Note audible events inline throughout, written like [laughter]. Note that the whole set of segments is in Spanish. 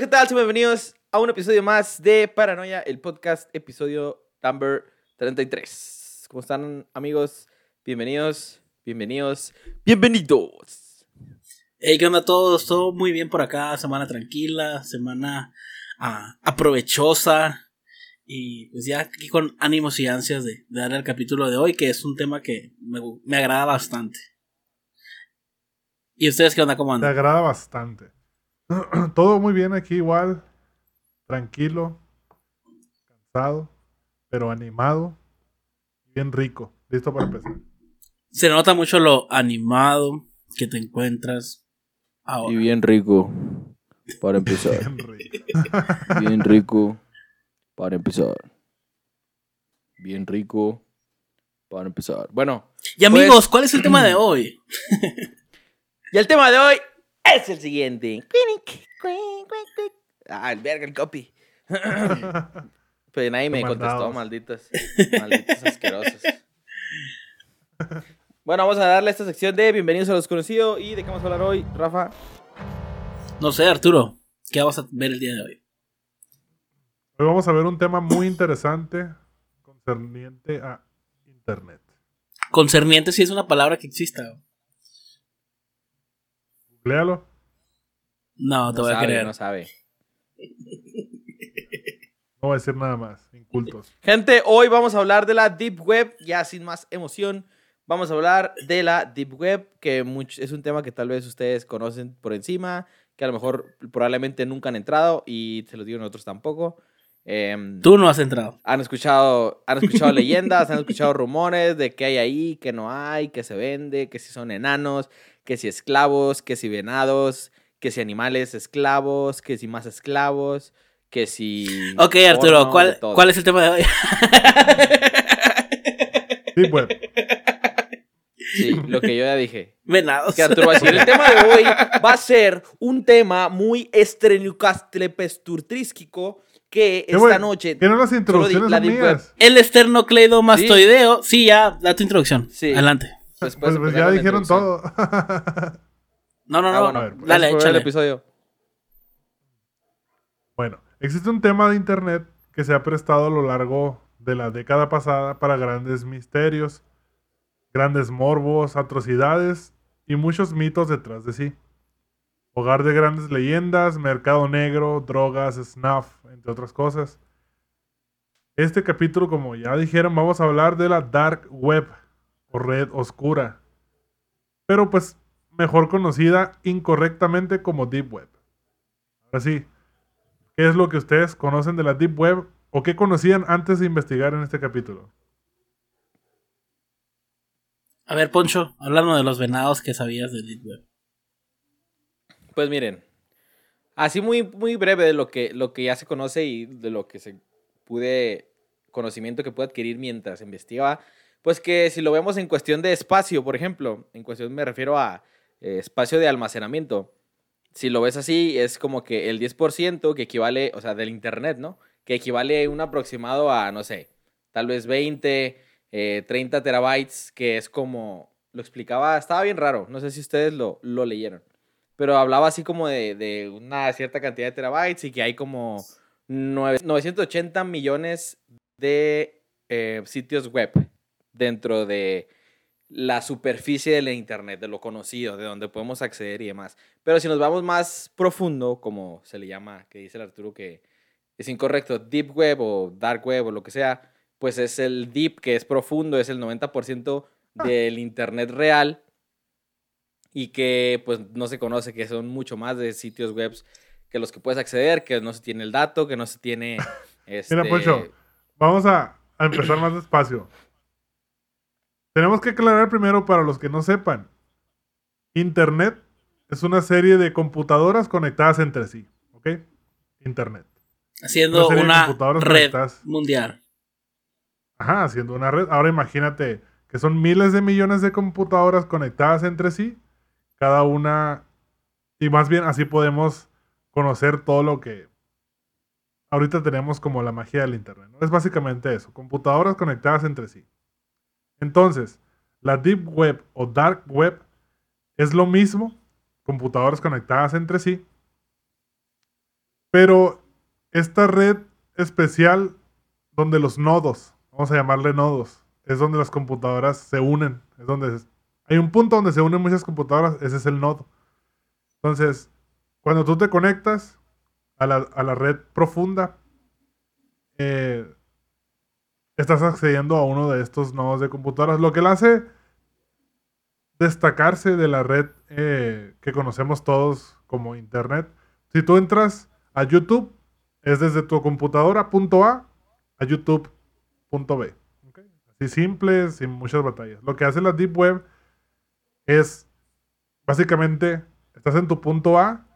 ¿qué tal? Bienvenidos a un episodio más de Paranoia, el podcast, episodio number 33. ¿Cómo están, amigos? Bienvenidos, bienvenidos, bienvenidos. Hey, ¿qué onda a todos? Todo muy bien por acá, semana tranquila, semana ah, aprovechosa. Y pues ya aquí con ánimos y ansias de, de darle al capítulo de hoy, que es un tema que me, me agrada bastante. ¿Y ustedes qué onda? ¿Cómo Te andan? agrada bastante. [clears throat] Todo muy bien aquí igual. Tranquilo. Cansado. Pero animado. Bien rico. Listo para empezar. Se nota mucho lo animado que te encuentras ahora. Y bien rico, para empezar. [laughs] Bien rico. [laughs] Bien rico, para empezar. Bien rico, para empezar. Bueno, Y amigos, ¿cuál es el tema de [clears throat] hoy? y el tema de hoy es el siguiente. Ah, el verga, el copy. [clears throat] Pero nadie me contestó, Mandados. malditos. Malditos asquerosos. [laughs] Bueno, vamos a darle esta sección de Bienvenidos a los Conocidos. ¿Y de qué vamos a hablar hoy, Rafa? No sé, Arturo, ¿qué vamos a ver el día de hoy? Hoy vamos a ver un tema muy interesante concerniente a Internet. Concerniente si es una palabra que exista. Léalo. No, te No voy a sabe, creer. No sabe. No voy a decir nada más. Incultos. Gente, hoy vamos a hablar de la Deep Web, ya sin más emoción. Vamos a hablar de la Deep Web, que es un tema que tal vez ustedes conocen por encima, que a lo mejor probablemente nunca han entrado y se los digo nosotros tampoco. Em, Tú no has entrado. han escuchado, han escuchado leyendas, han escuchado rumores de qué hay ahí, qué no hay, qué se vende, que si son enanos, que si esclavos, que si venados, que si animales esclavos, que si más esclavos, que si... Ok, Arturo, ¿cuál. ¿cuál es el tema de hoy? [laughs] Deep Web. Sí, lo que yo ya dije. Venados. Que Arturo va a decir, el tema de hoy va a ser un tema muy estrenucastlepesturtrístico que ¿Qué, esta noche... ¿Qué no las introducciones la mías? El esternocleidomastoideo. Sí. ya, da tu introducción. Sí. Adelante. Después [laughs] Pues, pues ya dijeron todo. No, no, Ah, no. bueno, A ver, pues. Dale, ver el échale. episodio. Bueno, existe un tema de Internet que se ha prestado a lo largo de la década pasada para grandes misterios, grandes morbos, atrocidades y muchos mitos detrás de sí. Hogar de grandes leyendas, mercado negro, drogas, snuff, entre otras cosas. Este capítulo, como ya dijeron, vamos a hablar de la Dark Web o Red Oscura. Pero pues mejor conocida incorrectamente como Deep Web. Ahora sí, ¿Qué es lo que ustedes conocen de la Deep Web o qué conocían antes de investigar en este capítulo? A ver, Poncho, hablando de los venados que sabías de Deep Web. Pues miren, así muy, muy breve de lo que, lo que ya se conoce y de lo que se pude, conocimiento que pude adquirir mientras investigaba, pues que si lo vemos en cuestión de espacio, por ejemplo, en cuestión me refiero a eh, espacio de almacenamiento, si lo ves así, es como que el 10% que equivale, o sea, del internet, ¿no? Que equivale un aproximado a, no sé, tal vez 20, eh, 30 terabytes, que es como, lo explicaba, estaba bien raro, no sé si ustedes lo, lo leyeron, pero hablaba así como de, de una cierta cantidad de terabytes y que hay como nueve- 980 millones de eh, sitios web dentro de la superficie de la internet, de lo conocido, de donde podemos acceder y demás. Pero si nos vamos más profundo, como se le llama, que dice el Arturo que es incorrecto, deep web o dark web o lo que sea, pues es el deep, que es profundo, es el 90% del internet real y que pues no se conoce, que son mucho más de sitios web que los que puedes acceder, que no se tiene el dato, que no se tiene... [laughs] Este, Mira, Poncho, vamos a, a empezar más despacio. Tenemos que aclarar primero para los que no sepan. Internet es una serie de computadoras conectadas entre sí, ¿ok? Internet. Haciendo Una computadoras red conectadas. mundial. Ajá, haciendo una red. Ahora imagínate que son miles de millones de computadoras conectadas entre sí, cada una, y más bien así podemos conocer todo lo que ahorita tenemos como la magia del Internet. ¿no? Es básicamente eso, computadoras conectadas entre sí. Entonces, la Deep Web o Dark Web es lo mismo, computadoras conectadas entre sí, Pero esta red especial donde los nodos, vamos a llamarle nodos, es donde las computadoras se unen. Es donde hay un punto donde se unen muchas computadoras, ese es el nodo. Entonces, cuando tú te conectas a la, red profunda, eh, estás accediendo a uno de estos nodos de computadoras, lo que le hace destacarse de la red eh, que conocemos todos como Internet. Si tú entras a YouTube, es desde tu computadora punto A a YouTube punto B. Así simple, sin muchas batallas. Lo que hace la Deep Web es básicamente estás en tu punto A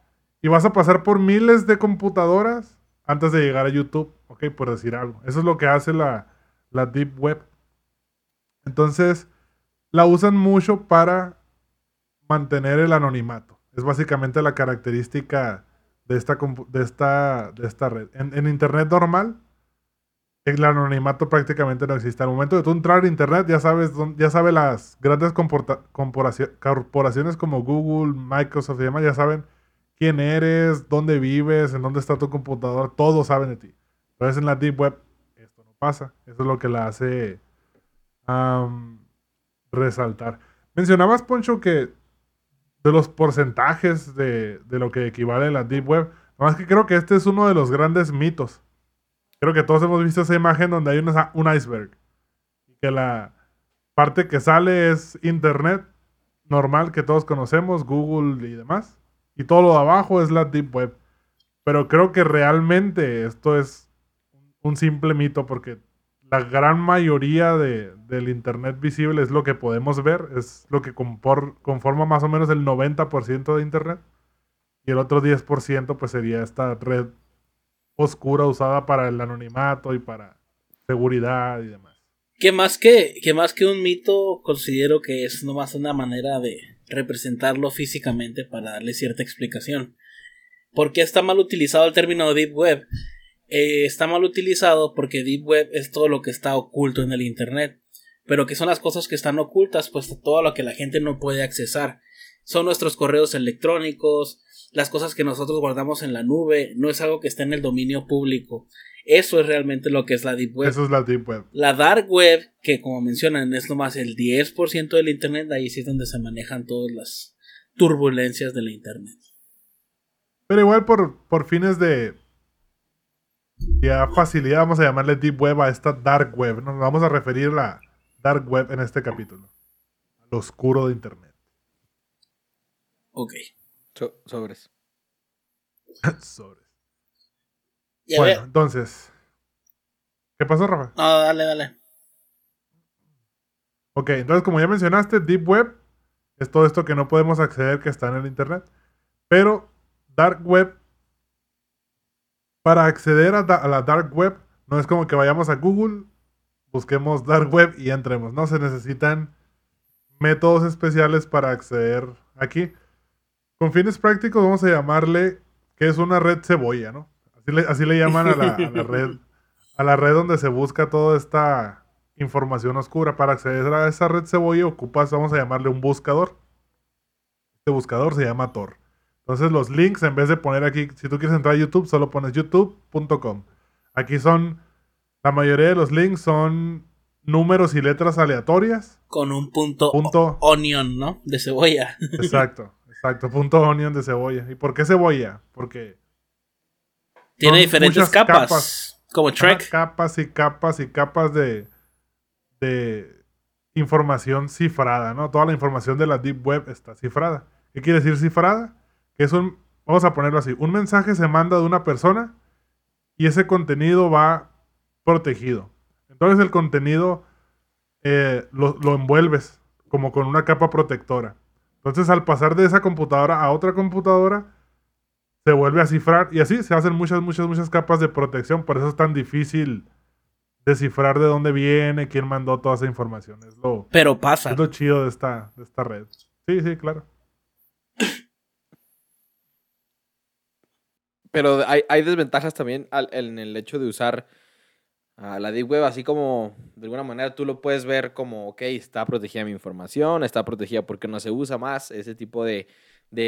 y vas a pasar por miles de computadoras antes de llegar a YouTube, ok, por decir algo. Eso es lo que hace la, la Deep Web. Entonces, la usan mucho para mantener el anonimato. Es básicamente la característica de esta, de esta, de esta red. En, Internet normal, el anonimato prácticamente no existe. Al momento de tú entrar a Internet, ya sabes, ya sabe las grandes corporaciones como Google, Microsoft y demás, ya saben quién eres, dónde vives, en dónde está tu computador, todos saben de ti. Entonces en la Deep Web pasa. Eso es lo que la hace resaltar. Mencionabas, Poncho, que de los porcentajes de, lo que equivale a la Deep Web, más que creo que este es uno de los grandes mitos. Creo que todos hemos visto esa imagen donde hay un iceberg. Y que la parte que sale es Internet normal que todos conocemos, Google y demás. Y todo lo de abajo es la Deep Web. Pero creo que realmente esto es un simple mito porque la gran mayoría de, del Internet visible es lo que podemos ver, es lo que conforma más o menos el 90% de Internet. Y el otro 10% pues sería esta red oscura usada para el anonimato y para seguridad y demás. Que más que, que más que un mito, considero que es nomás una manera de representarlo físicamente para darle cierta explicación. ¿Por qué está mal utilizado el término Deep Web? Eh, está mal utilizado porque Deep Web es todo lo que está oculto en el Internet. Pero que son las cosas que están ocultas, pues todo lo que la gente no puede accesar. Son nuestros correos electrónicos, las cosas que nosotros guardamos en la nube, no es algo que está en el dominio público. Eso es realmente lo que es la Deep Web. Eso es la Deep Web. La Dark Web, que como mencionan es nomás el 10% del Internet, ahí sí es donde se manejan todas las turbulencias de la Internet. Pero igual por, por fines de, facilidad, vamos a llamarle Deep Web a esta Dark Web. Nos vamos a referir a la Dark Web en este capítulo. Al oscuro de Internet. Ok. sobres. [laughs] sobres. bueno, entonces. ¿Qué pasó, Rafa? No, dale, dale. Ok, entonces como ya mencionaste, Deep Web es todo esto que no podemos acceder que está en el Internet. Pero Dark Web para acceder a, la dark web, no es como que vayamos a Google, busquemos dark web y entremos. No, se necesitan métodos especiales para acceder aquí. Con fines prácticos vamos a llamarle que es una red cebolla, ¿no? Así le, llaman a la, red, a la red donde se busca toda esta información oscura. Para acceder a esa red cebolla ocupas, vamos a llamarle un buscador. Este buscador se llama Tor. Entonces los links, en vez de poner aquí, si tú quieres entrar a YouTube, solo pones youtube.com. Aquí son, la mayoría de los links son números y letras aleatorias. Con un punto, punto onion, ¿no? De cebolla. [laughs] Exacto, exacto, punto onion de cebolla. ¿Y por qué cebolla? Porque... Tiene diferentes capas, como Trek. Capas y capas y capas de, de información cifrada, ¿no? Toda la información de la Deep Web está cifrada. ¿Qué quiere decir cifrada? Que es un, vamos a ponerlo así, un mensaje se manda de una persona y ese contenido va protegido. Entonces el contenido eh, lo, envuelves como con una capa protectora. Entonces al pasar de esa computadora a otra computadora, se vuelve a cifrar y así se hacen muchas, muchas, muchas capas de protección. Por eso es tan difícil descifrar de dónde viene, quién mandó toda esa información. Es lo, Pero pasa. Es lo chido de esta, de esta red. Sí, sí, claro. Pero hay, desventajas también en el hecho de usar la Deep Web, así como de alguna manera tú lo puedes ver como, ok, está protegida mi información, está protegida porque no se usa más ese tipo de,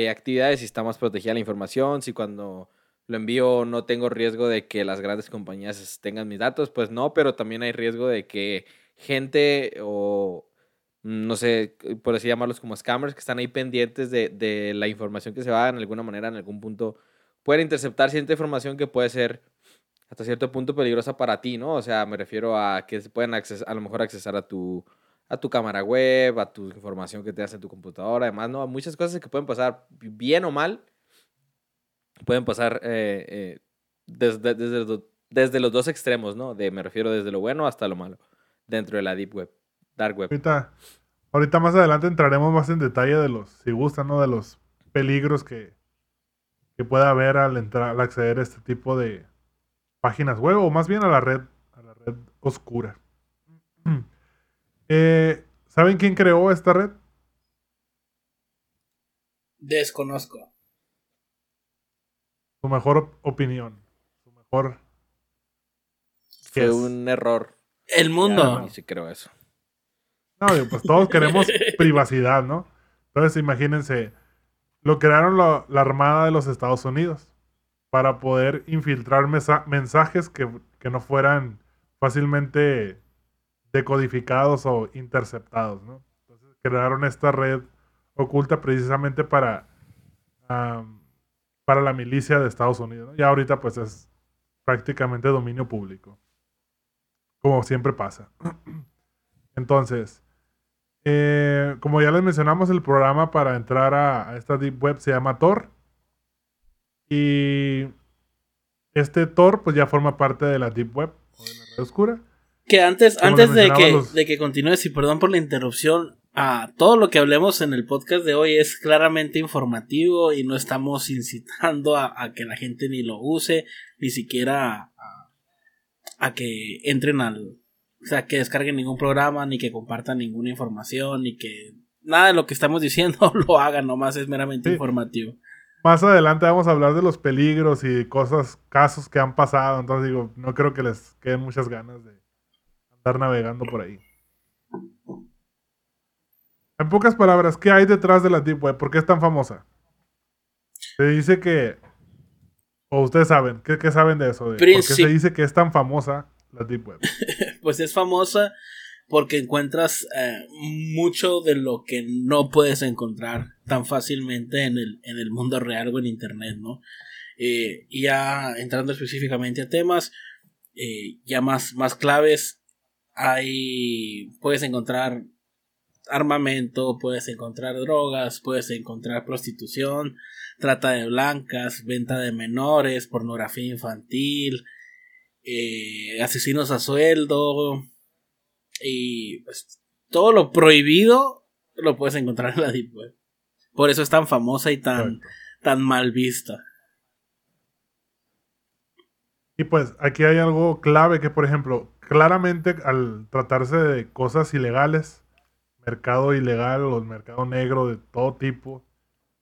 actividades, si está más protegida la información, si cuando lo envío, no tengo riesgo de que las grandes compañías tengan mis datos, pues no, pero también hay riesgo de que gente o no sé, por así llamarlos como scammers, que están ahí pendientes de, de la información que se va en alguna manera, en algún punto, pueden interceptar cierta información que puede ser hasta cierto punto peligrosa para ti, ¿no? O sea, me refiero a que se pueden accesar, a lo mejor accesar a tu, a tu cámara web, a tu información que te hace en tu computadora, además, ¿no? Muchas cosas que pueden pasar bien o mal, pueden pasar eh, eh, desde, desde, desde, los dos extremos, ¿no? De, me refiero desde lo bueno hasta lo malo, dentro de la Deep Web, Dark Web. Ahorita, ahorita más adelante entraremos más en detalle de los, si gustan, ¿no? De los peligros que, que pueda haber al entrar, al acceder a este tipo de páginas web, o más bien a la red, a la red oscura. [clears throat] Eh, ¿Saben quién creó esta red? Desconozco su mejor opinión, su mejor... Fue un error. El mundo. Ni si creo eso. No, pues todos queremos [laughs] privacidad, ¿no? Entonces imagínense, lo crearon la, Armada de los Estados Unidos para poder infiltrar mensajes que, que, no fueran fácilmente decodificados o interceptados, ¿no? Entonces crearon esta red oculta precisamente para para la milicia de Estados Unidos. Ya ahorita pues es prácticamente dominio público. Como siempre pasa. [clears throat] Entonces, eh, como ya les mencionamos, el programa para entrar a, esta Deep Web se llama Tor. Y este Tor pues ya forma parte de la Deep Web o de la red oscura. Que antes, antes de que, de que continúes, y perdón por la interrupción, todo lo que hablemos en el podcast de hoy es claramente informativo y no estamos incitando a, que la gente ni lo use, ni siquiera a, que entren al... O sea, que descarguen ningún programa, ni que compartan ninguna información, ni que nada de lo que estamos [laughs] diciendo lo hagan, nomás es meramente informativo. Más adelante vamos a hablar de los peligros y cosas, casos que han pasado, entonces digo, no creo que les queden muchas ganas de andar navegando por ahí. En pocas palabras, ¿qué hay detrás de la Deep Web? ¿Por qué es tan famosa? Se dice que. O ustedes saben, ¿qué, saben de eso? ¿Por qué se dice que es tan famosa la Deep Web? [laughs] pues es famosa porque encuentras eh, mucho de lo que no puedes encontrar tan fácilmente en el, en el mundo real o en Internet, ¿no? Eh, ya entrando específicamente a temas, eh, ya más, más claves, hay, puedes encontrar armamento, puedes encontrar drogas, puedes encontrar prostitución, trata de blancas, venta de menores, pornografía infantil, eh, asesinos a sueldo y pues, todo lo prohibido lo puedes encontrar en la Deep Web. Por eso es tan famosa y tan, tan mal vista. Y pues aquí hay algo clave que, por ejemplo, claramente al tratarse de cosas ilegales, mercado ilegal o el mercado negro de todo tipo.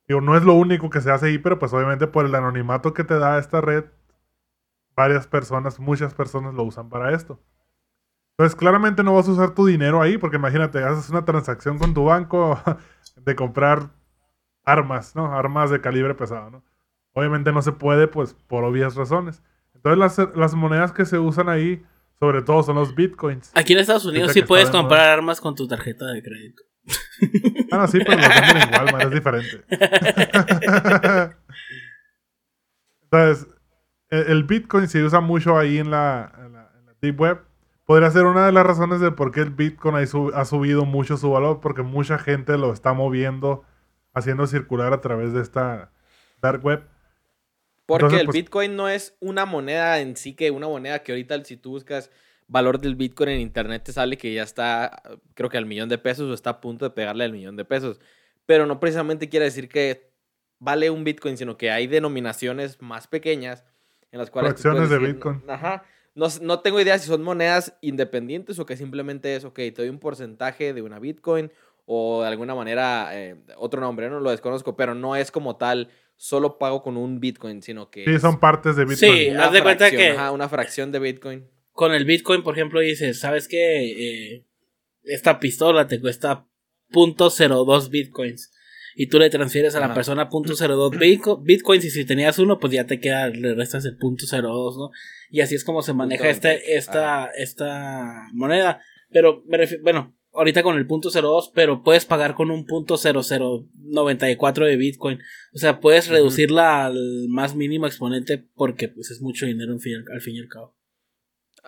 Digo, no es lo único que se hace ahí, pero pues obviamente por el anonimato que te da esta red, varias personas, muchas personas lo usan para esto. Entonces, claramente no vas a usar tu dinero ahí, porque imagínate, haces una transacción con tu banco [laughs] de comprar armas, ¿no? Armas de calibre pesado, ¿no? Obviamente no se puede, pues, por obvias razones. Entonces, las, las monedas que se usan ahí sobre todo son los bitcoins. Aquí en Estados Unidos sí puedes comprar armas con tu tarjeta de crédito. [laughs] Ah, sí, pero lo venden en Walmart, es diferente. [laughs] Entonces, el Bitcoin se usa mucho ahí en la, Deep Web. Podría ser una de las razones de por qué el Bitcoin ha subido mucho su valor, porque mucha gente lo está moviendo, haciendo circular a través de esta Dark Web. Porque el pues Bitcoin no es una moneda en sí, que una moneda que ahorita si tú buscas valor del Bitcoin en internet te sale que ya está, creo que al millón de pesos o está a punto de pegarle al millón de pesos. Pero no precisamente quiere decir que vale un Bitcoin, sino que hay denominaciones más pequeñas en las cuales... Fracciones de Bitcoin. Ajá. No, no, tengo idea si son monedas independientes o que simplemente es, ok, te doy un porcentaje de una Bitcoin o de alguna manera eh, otro nombre, no lo desconozco, pero no es como tal solo pago con un Bitcoin, sino que... Sí, son partes de Bitcoin. Sí, haz de cuenta que... una fracción de Bitcoin. Con el Bitcoin, por ejemplo, dices, ¿sabes qué? Eh, esta pistola te cuesta .02 Bitcoins. Y tú le transfieres a la persona .02 bitco- bitcoins y si tenías uno, pues ya te queda, le restas el .02, ¿no? Y así es como se maneja este, esta, esta moneda. Pero, me bueno, ahorita con el .02, pero puedes pagar con un .0094 de bitcoin. O sea, puedes reducirla al más mínimo exponente porque pues es mucho dinero fin- al fin y al cabo.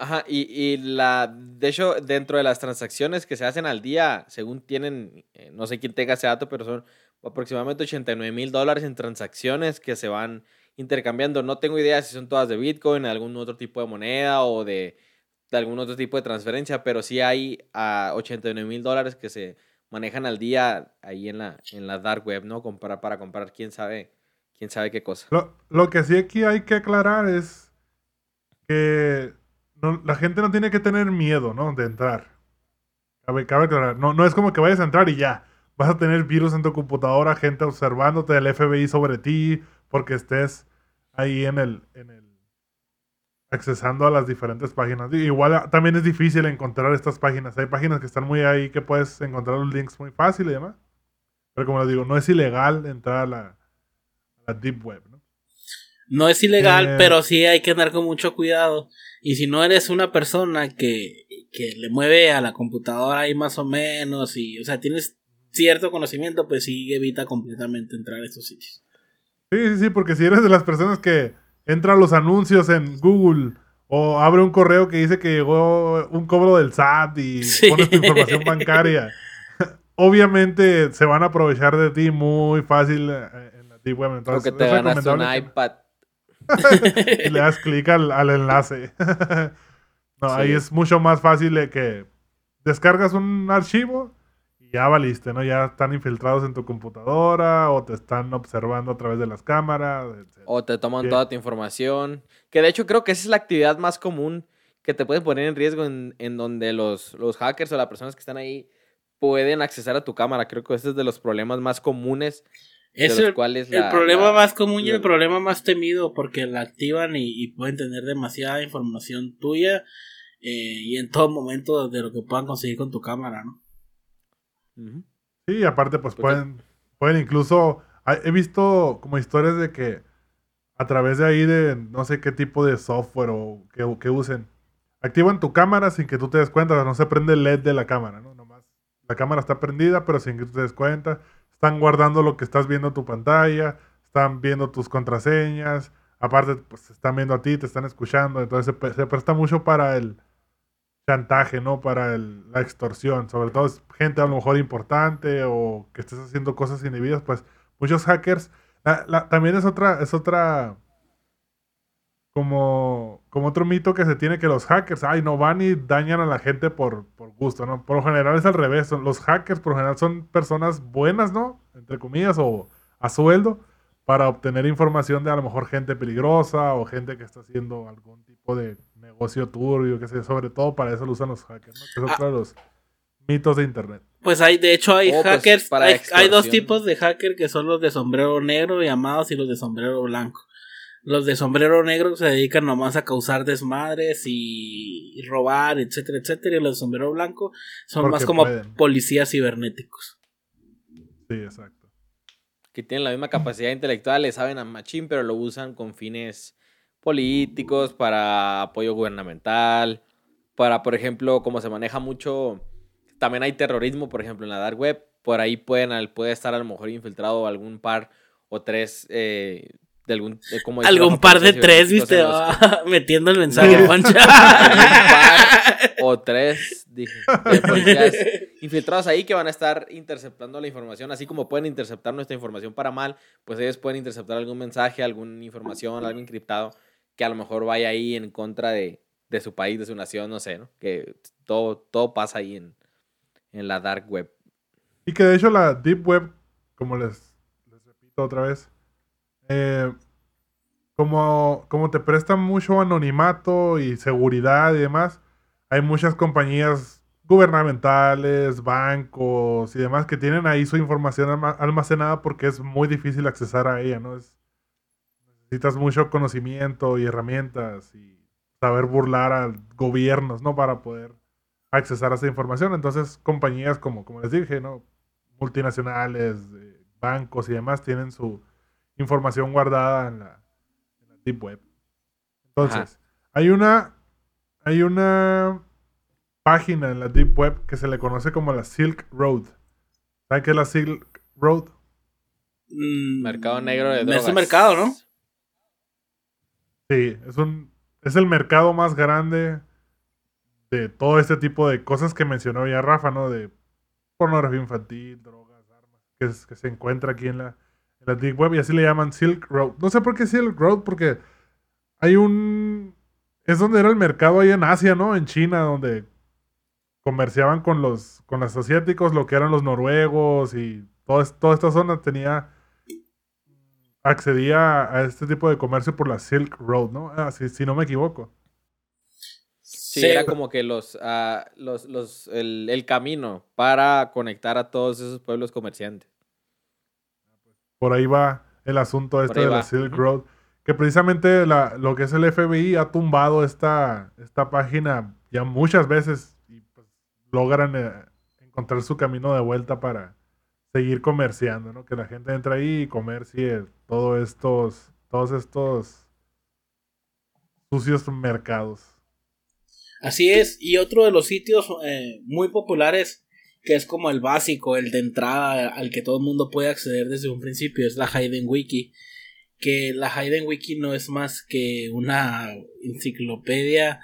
Ajá, y, y la, de hecho, dentro de las transacciones que se hacen al día, según tienen, eh, no sé quién tenga ese dato, pero son aproximadamente 89 mil dólares en transacciones que se van intercambiando. No tengo idea si son todas de Bitcoin, algún otro tipo de moneda o de, algún otro tipo de transferencia, pero sí hay a 89 mil dólares que se manejan al día ahí en la, en la dark web, ¿no? Comprar, para comprar quién sabe, quién sabe qué cosa. Lo, lo que sí aquí hay que aclarar es que la gente no tiene que tener miedo, ¿no? De entrar. Cabe, cabe aclarar. No, no es como que vayas a entrar y ya. Vas a tener virus en tu computadora, gente observándote, el FBI sobre ti, porque estés ahí en el, en el accesando a las diferentes páginas. Igual ah, también es difícil encontrar estas páginas. Hay páginas que están muy ahí que puedes encontrar los links muy fácil y demás. Pero como les digo, no es ilegal entrar a la, a la deep web, ¿no? No es ilegal, Eh. pero sí hay que andar con mucho cuidado. Y si no eres una persona que, que le mueve a la computadora ahí más o menos, y, o sea, tienes cierto conocimiento, pues sí evita completamente entrar a estos sitios. Sí, sí, sí, porque si eres de las personas que entra a los anuncios en Google o abre un correo que dice que llegó un cobro del SAT y [laughs] Sí. pones tu información bancaria, [laughs] obviamente se van a aprovechar de ti muy fácil eh, en la deep web. O Entonces, que te es ganaste un iPad. [laughs] y le das clic al, al enlace. no, ahí es mucho más fácil de que descargas un archivo ya valiste, ¿no? Ya están infiltrados en tu computadora o te están observando a través de las cámaras. etc. O te toman toda tu información. Que de hecho creo que esa es la actividad más común que te pueden poner en riesgo en, en donde los, los hackers o las personas que están ahí pueden accesar a tu cámara. Creo que ese es de los problemas más comunes. de Es los el, cuales el la- problema la- más común y el problema más temido, porque la activan y, y pueden tener demasiada información tuya eh, y en todo momento de lo que puedan conseguir con tu cámara, ¿no? Ujú. Sí, y aparte, pues Porque- pueden, pueden incluso. hay- He visto como historias de que a través de ahí de no sé qué tipo de software o que, que usen, activan tu cámara sin que tú te des cuenta. No se prende el LED de la cámara, ¿no? Nomás la cámara está prendida, pero sin que tú te des cuenta. Están guardando lo que estás viendo en tu pantalla, están viendo tus contraseñas. Aparte, pues están viendo a ti, te están escuchando. Entonces se, se presta mucho para el chantaje, ¿no? Para el- la extorsión. Sobre todo gente a lo mejor importante o que estés haciendo cosas indebidas. Pues muchos hackers. también es otra, es otra. Como, como otro mito que se tiene que los hackers, ay, no van y dañan a la gente por, por gusto, ¿no? Por lo general es al revés. son- Los hackers por lo general son personas buenas, ¿no? Entre comillas, o a sueldo, para obtener información de a lo mejor gente peligrosa o gente que está haciendo algún tipo de negocio turbio, que sé, sobre todo para eso lo usan los hackers, ¿no? Que es Ah. otro de los mitos de internet. Pues hay, de hecho, hay Oh, pues, hackers, para hay, hay dos tipos de hacker que son los de sombrero negro llamados y los de sombrero blanco. Los de sombrero negro se dedican nomás a causar desmadres y, y robar, etcétera, etcétera. Y los de sombrero blanco son Porque más como pueden. policías cibernéticos. Sí, exacto. Que tienen la misma capacidad intelectual, le saben a machín, pero lo usan con fines políticos, para apoyo gubernamental, para, por ejemplo, como se maneja mucho, también hay terrorismo, por ejemplo, en la dark web, por ahí pueden, puede estar a lo mejor infiltrado algún par o tres eh, de algún... de como Algún par de tres, viste, [laughs] metiendo el mensaje, Sí. Poncha. [laughs] o tres, dije, de [laughs] infiltrados ahí que van a estar interceptando la información, así como pueden interceptar nuestra información para mal, pues ellos pueden interceptar algún mensaje, alguna información, algo encriptado que a lo mejor vaya ahí en contra de, de su país, de su nación, no sé, ¿no? Que todo, todo pasa ahí en, en la dark web. Y que de hecho la Deep Web, como les, repito otra vez, eh, como, como te presta mucho anonimato y seguridad y demás, hay muchas compañías gubernamentales, bancos y demás que tienen ahí su información alma- almacenada porque es muy difícil accesar a ella, ¿no? Es, necesitas mucho conocimiento y herramientas y saber burlar a gobiernos, ¿no? Para poder accesar a esa información. Entonces, compañías como, como les dije, ¿no? Multinacionales, eh, bancos y demás tienen su información guardada en la, en la Deep Web. Entonces, hay una, hay una página en la Deep Web que se le conoce como la Silk Road. ¿Saben qué es la Silk Road? Mm, Mercado negro de Es drogas. un mercado, ¿no? Sí, es un es el mercado más grande de todo este tipo de cosas que mencionó ya Rafa, ¿no? De pornografía infantil, drogas, armas, que, es- que se encuentra aquí en la, en la Deep Web y así le llaman Silk Road. No sé por qué Silk Road, porque hay un... Es donde era el mercado ahí en Asia, ¿no? En China, donde comerciaban con los, con los asiáticos, lo que eran los noruegos y toda esta zona tenía accedía a este tipo de comercio por la Silk Road, ¿no? Ah, si, si no me equivoco. Sí, Sí, era como que los, ah, los, los el, el camino para conectar a todos esos pueblos comerciantes. Por ahí va el asunto este de la Silk. Road. Que precisamente la- lo que es el FBI ha tumbado esta, esta página ya muchas veces y pues, logran eh, encontrar su camino de vuelta para seguir comerciando, ¿no? Que la gente entre ahí y comercie todos estos, todos estos sucios mercados. Así es, y otro de los sitios eh, muy populares, que es como el básico, el de entrada al que todo el mundo puede acceder desde un principio, es la Hayden Wiki. Que la Hayden Wiki no es más que una enciclopedia,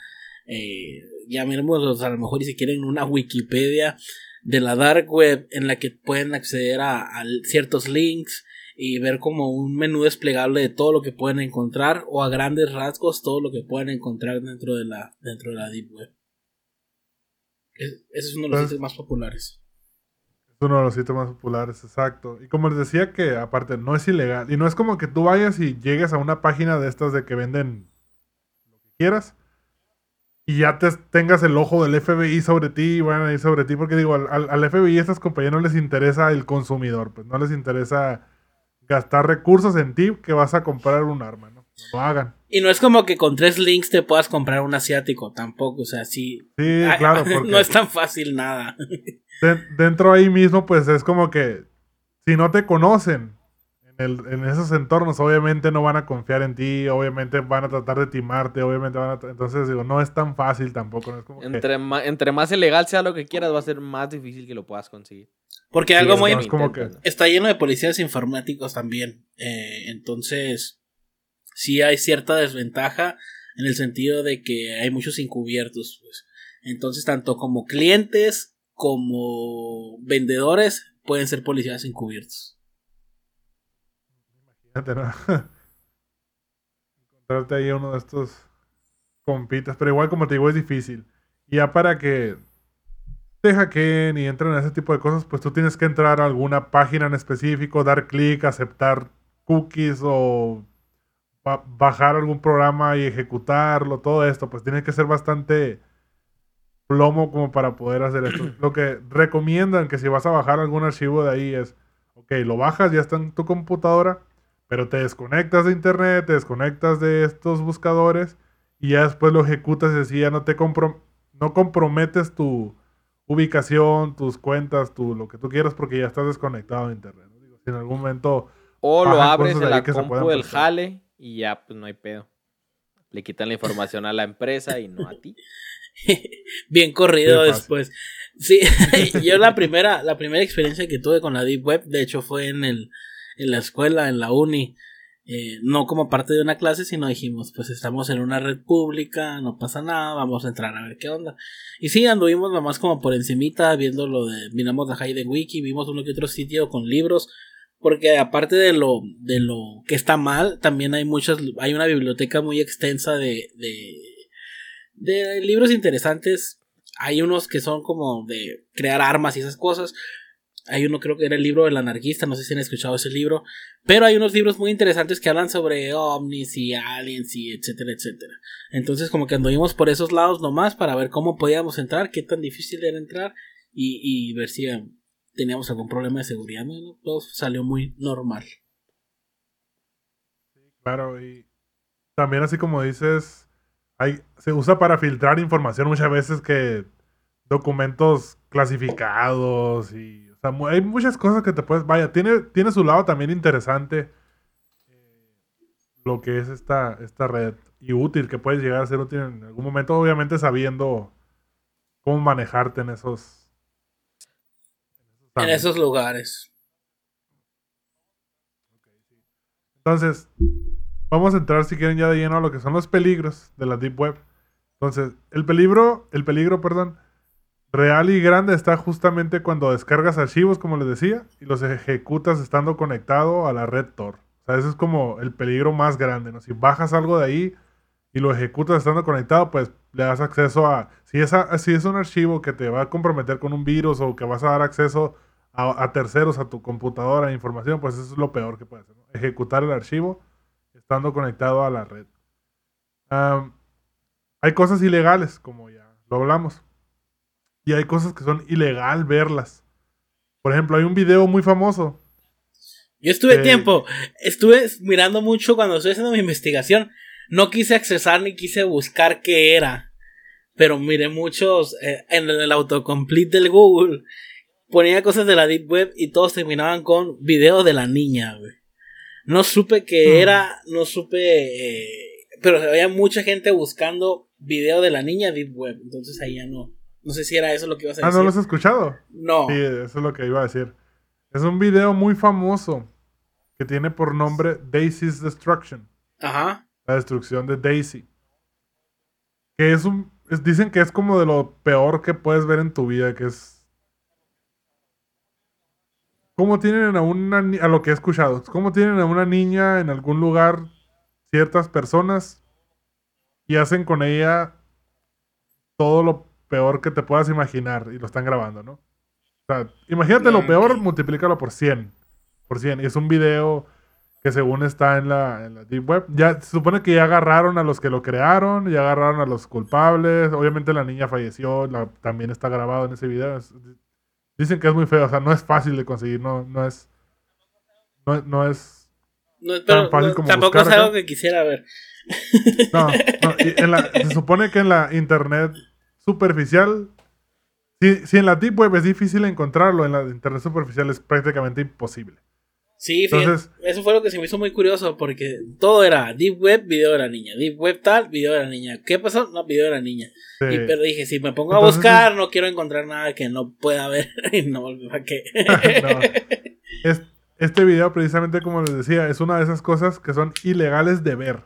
eh, llamémoslos a lo mejor si quieren una Wikipedia de la Dark Web en la que pueden acceder a, a ciertos links y ver como un menú desplegable de todo lo que pueden encontrar o a grandes rasgos todo lo que pueden encontrar dentro de la dentro de la deep web Es- ese es uno de los Pues- sitios más populares Es uno de los sitios más populares, exacto. Y como les decía que aparte no es ilegal. Y no es como que tú vayas y llegues a una página de estas de que venden lo que quieras. Y ya te, tengas el ojo del FBI sobre ti y van a ir sobre ti. Porque digo, al, FBI a estas compañías no les interesa el consumidor. Pues no les interesa gastar recursos en ti que vas a comprar un arma, ¿no? No lo hagan. y no es como que con tres links te puedas comprar un asiático tampoco o sea sí Sí, Ah, claro, [laughs] porque no es tan fácil nada de- dentro ahí mismo, pues es como que si no te conocen en, el- en esos entornos, obviamente no van a confiar en ti, obviamente van a tratar de timarte, obviamente van a... Entonces, digo, no es tan fácil tampoco, no es como que... Entre, ma- entre más ilegal sea lo que quieras, va a ser más difícil que lo puedas conseguir. porque Sí, algo es muy no es como que- intentas, ¿no? está lleno de policías informáticos también. Eh, entonces, sí hay cierta desventaja en el sentido de que hay muchos encubiertos. Pues. Entonces, tanto como clientes como vendedores pueden ser policías encubiertos. Imagínate, ¿no? [laughs] Encontrarte ahí uno de estos compitas, pero igual como te digo es difícil. Y ya para que te hackeen y entren a ese tipo de cosas, pues tú tienes que entrar a alguna página en específico, dar clic, aceptar cookies o ba- bajar algún programa y ejecutarlo, todo esto, pues tiene que ser bastante plomo como para poder hacer esto. [clears throat] Lo que recomiendan que si vas a bajar algún archivo de ahí es, ok, lo bajas, ya está en tu computadora, pero te desconectas de internet, te desconectas de estos buscadores y ya después lo ejecutas y así ya no te compro no comprometes tu ubicación, tus cuentas, tu, lo que tú quieras porque ya estás desconectado de internet. ¿no? Digo, si en algún momento O lo abres en la compu del jale y ya, pues no hay pedo. Le quitan la información a la empresa y no a ti. [laughs] Bien corrido Bien después. Sí, [laughs] yo la primera, la primera experiencia que tuve con la Deep Web, de hecho, fue en el, en la escuela, en la uni. Eh, no como parte de una clase, sino dijimos, pues estamos en una red pública, no pasa nada, vamos a entrar a ver qué onda. Y sí, anduvimos nomás como por encimita, viendo lo de, miramos la Hayden Wiki, vimos uno que otro sitio con libros, porque aparte de lo, de lo que está mal, también hay muchas, hay una biblioteca muy extensa de, de, de libros interesantes. Hay unos que son como de crear armas y esas cosas. Hay uno creo que era el libro del anarquista, no sé si han escuchado ese libro, pero hay unos libros muy interesantes que hablan sobre ovnis y aliens y etcétera, etcétera. Entonces como que anduvimos por esos lados nomás para ver cómo podíamos entrar, qué tan difícil era entrar y, y ver si eh, teníamos algún problema de seguridad. ¿no? Todo salió muy normal. Claro, y también así como dices, hay, se usa para filtrar información muchas veces que documentos clasificados y sea, hay muchas cosas que te puedes, vaya, tiene, tiene su lado también interesante eh, lo que es esta, esta red y útil, que puedes llegar a ser útil en algún momento, obviamente sabiendo cómo manejarte en esos... En esos lugares. Entonces, vamos a entrar si quieren ya de lleno a lo que son los peligros de la Deep Web. Entonces, el peligro, el peligro, perdón, real y grande está justamente cuando descargas archivos, como les decía, y los ejecutas estando conectado a la red Tor. O sea, ese es como el peligro más grande, ¿no? Si bajas algo de ahí y lo ejecutas estando conectado, pues le das acceso a... Si es, a- si es un archivo que te va a comprometer con un virus o que vas a dar acceso a, a terceros, a tu computadora, información, pues eso es lo peor que puede hacer. ¿no? Ejecutar el archivo estando conectado a la red. Hay cosas ilegales, como ya lo hablamos. Y hay cosas que son ilegal verlas. Por ejemplo, hay un video muy famoso. Yo estuve Eh. tiempo, estuve mirando mucho cuando estuve haciendo mi investigación. No quise accesar ni quise buscar qué era. Pero miré muchos eh, en el autocomplete del Google. Ponía cosas de la Deep Web y todos terminaban con video de la niña, güey. No supe qué Hmm. era, no supe. eh, pero había mucha gente buscando video de la niña Deep Web. Entonces ahí ya no. No sé si era eso lo que ibas a Ah, decir. ¿no lo has escuchado? No. Sí, eso es lo que iba a decir. Es un video muy famoso que tiene por nombre Daisy's Destruction. Ajá. La destrucción de Daisy. Que es un. es- dicen que es como de lo peor que puedes ver en tu vida, que es. ¿Cómo tienen a una a lo que he escuchado? ¿Cómo tienen a una niña en algún lugar ciertas personas y hacen con ella todo lo peor que te puedas imaginar y lo están grabando, ¿no? O sea, imagínate lo peor, multiplícalo por 100. Por 100. Y es un video que según está en la, en la Deep Web. Ya se supone que ya agarraron a los que lo crearon, ya agarraron a los culpables. Obviamente la niña falleció, la- también está grabado en ese video. Es- dicen que es muy feo, o sea, no es fácil de conseguir, no, no es... No, no es... No, Tan pero fácil no, como tampoco buscar es algo que quisiera ver. No, no, y en la- [laughs] se supone que en la internet superficial, si, si en la Deep Web es difícil encontrarlo, en la internet superficial es prácticamente imposible. Sí, fíjate, Entonces- eso fue lo que se me hizo muy curioso porque todo era Deep Web, video de la niña, Deep Web tal, video de la niña. ¿Qué pasó? No, video de la niña. Sí. Y pero dije, si me pongo Entonces- a buscar, no quiero encontrar nada que no pueda ver. [laughs] y no, ¿para qué? [laughs] No. Es- este video, precisamente como les decía, es una de esas cosas que son ilegales de ver.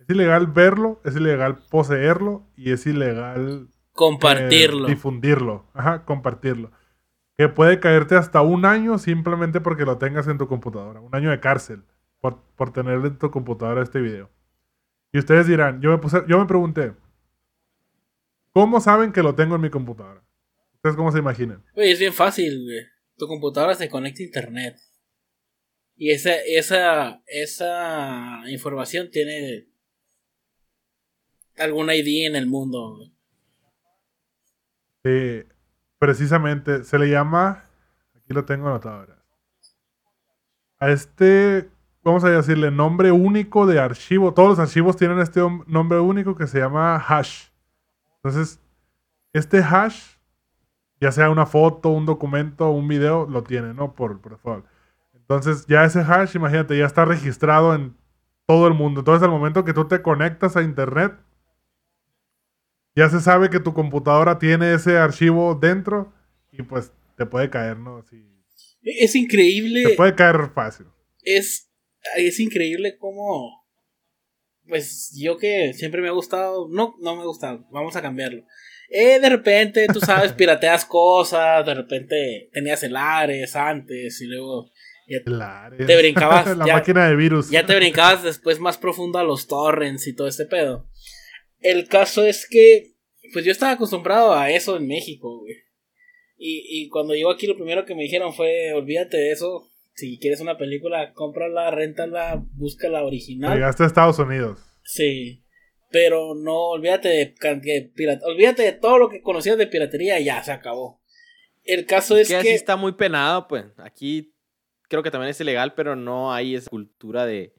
Es ilegal verlo, es ilegal poseerlo y es ilegal Compartirlo. eh, difundirlo, ajá, compartirlo. Que puede caerte hasta un año simplemente porque lo tengas en tu computadora. Un año de cárcel por, por tener en tu computadora este video. Y ustedes dirán, yo me, puse, yo me pregunté, ¿cómo saben que lo tengo en mi computadora? ¿Ustedes cómo se imaginan? Oye, es bien fácil, güey. Tu computadora se conecta a internet. Y esa, esa, esa información tiene algún ID en el mundo. güey. Sí, precisamente se le llama, aquí lo tengo anotado, verás. a este, vamos a decirle nombre único de archivo. Todos los archivos tienen este om- nombre único que se llama hash. Entonces, este hash, ya sea una foto, un documento, un video, lo tiene, ¿no? Por, por default. Entonces, ya ese hash, imagínate, ya está registrado en todo el mundo. Entonces, al momento que tú te conectas a internet, ya se sabe que tu computadora tiene ese archivo dentro y pues te puede caer, ¿no? Sí, Es increíble. te puede caer fácil. es, es increíble cómo, pues yo que siempre me ha gustado, no, no me gusta, vamos a cambiarlo. Eh, de repente, tú sabes, [laughs] pirateas cosas, de repente tenías el Ares antes y luego ya, El Ares. Te brincabas, [laughs] la ya- máquina de virus. ya te brincabas después más profundo a los torrents y todo este pedo. El caso es que, pues yo estaba acostumbrado a eso en México, güey. Y, y cuando llegó aquí lo primero que me dijeron fue, olvídate de eso. Si quieres una película, cómprala, réntala, busca la original. Llegaste a Estados Unidos. Sí. Pero no, olvídate de, can- que pirat- olvídate de todo lo que conocías de piratería y ya se acabó. El caso es que que... así está muy penado, pues. Aquí creo que también es ilegal, pero no hay esa cultura de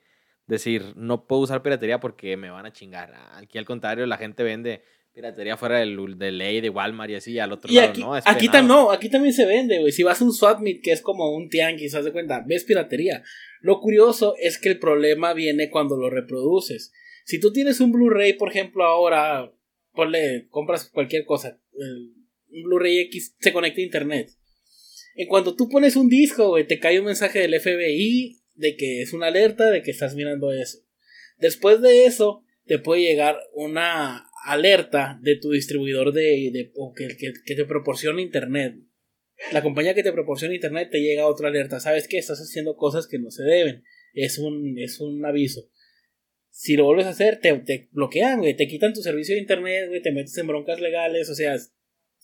decir, no puedo usar piratería porque me van a chingar. Aquí al contrario, la gente vende piratería fuera del, de ley de Walmart y así, al otro Y lado aquí, no. Es aquí, tam- no, aquí también se vende, güey. Si vas a un swap meet, que es como un tianguis, haz de cuenta, ves piratería. Lo curioso es que el problema viene cuando lo reproduces. Si tú tienes un Blu-ray, por ejemplo, ahora, ponle, compras cualquier cosa, el- un Blu-ray X se conecta a internet. En cuanto tú pones un disco, güey, te cae un mensaje del FBI de que es una alerta de que estás mirando eso. Después de eso, te puede llegar una alerta de tu distribuidor de, de- o que, que, que te proporciona internet. La compañía que te proporciona internet te llega otra alerta. ¿Sabes qué? Estás haciendo cosas que no se deben. Es un, es un aviso. Si lo vuelves a hacer, te, te bloquean, güey. Te quitan tu servicio de internet, güey. Te metes en broncas legales, o sea.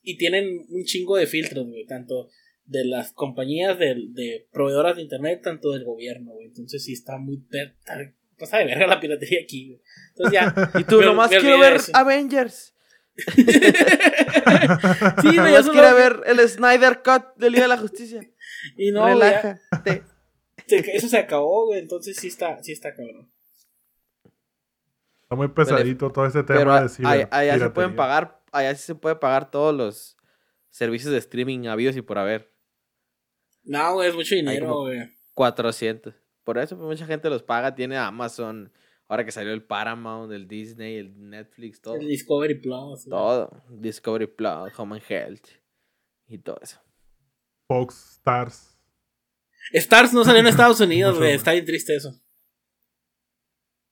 Y tienen un chingo de filtros, güey. Tanto de las compañías de, de proveedoras de internet, tanto del gobierno, güey. Entonces sí está muy... Pasa de verga la piratería aquí, güey. Entonces ya... [laughs] Y tú, nomás quiero ver de eso. Avengers. [laughs] Sí, nomás eso quiero ver el Snyder Cut del Día de la Justicia. [laughs] Y no, ya- Relájate. se- eso se acabó, güey. Entonces sí está, sí está cabrón. Está muy pesadito todo este tema Pero de ciber- allá, allá se pueden pagar, allá sí se puede pagar todos los servicios de streaming habidos y por haber. No, güey, es mucho dinero, güey. 400. Por eso pues, mucha gente los paga, tiene Amazon, ahora que salió el Paramount, el Disney, el Netflix, todo. El Discovery Plus. güey. Todo. Discovery Plus, Home and Health y todo eso. Fox Stars. Stars no salió en Estados [laughs] Unidos, güey. Está bien triste eso.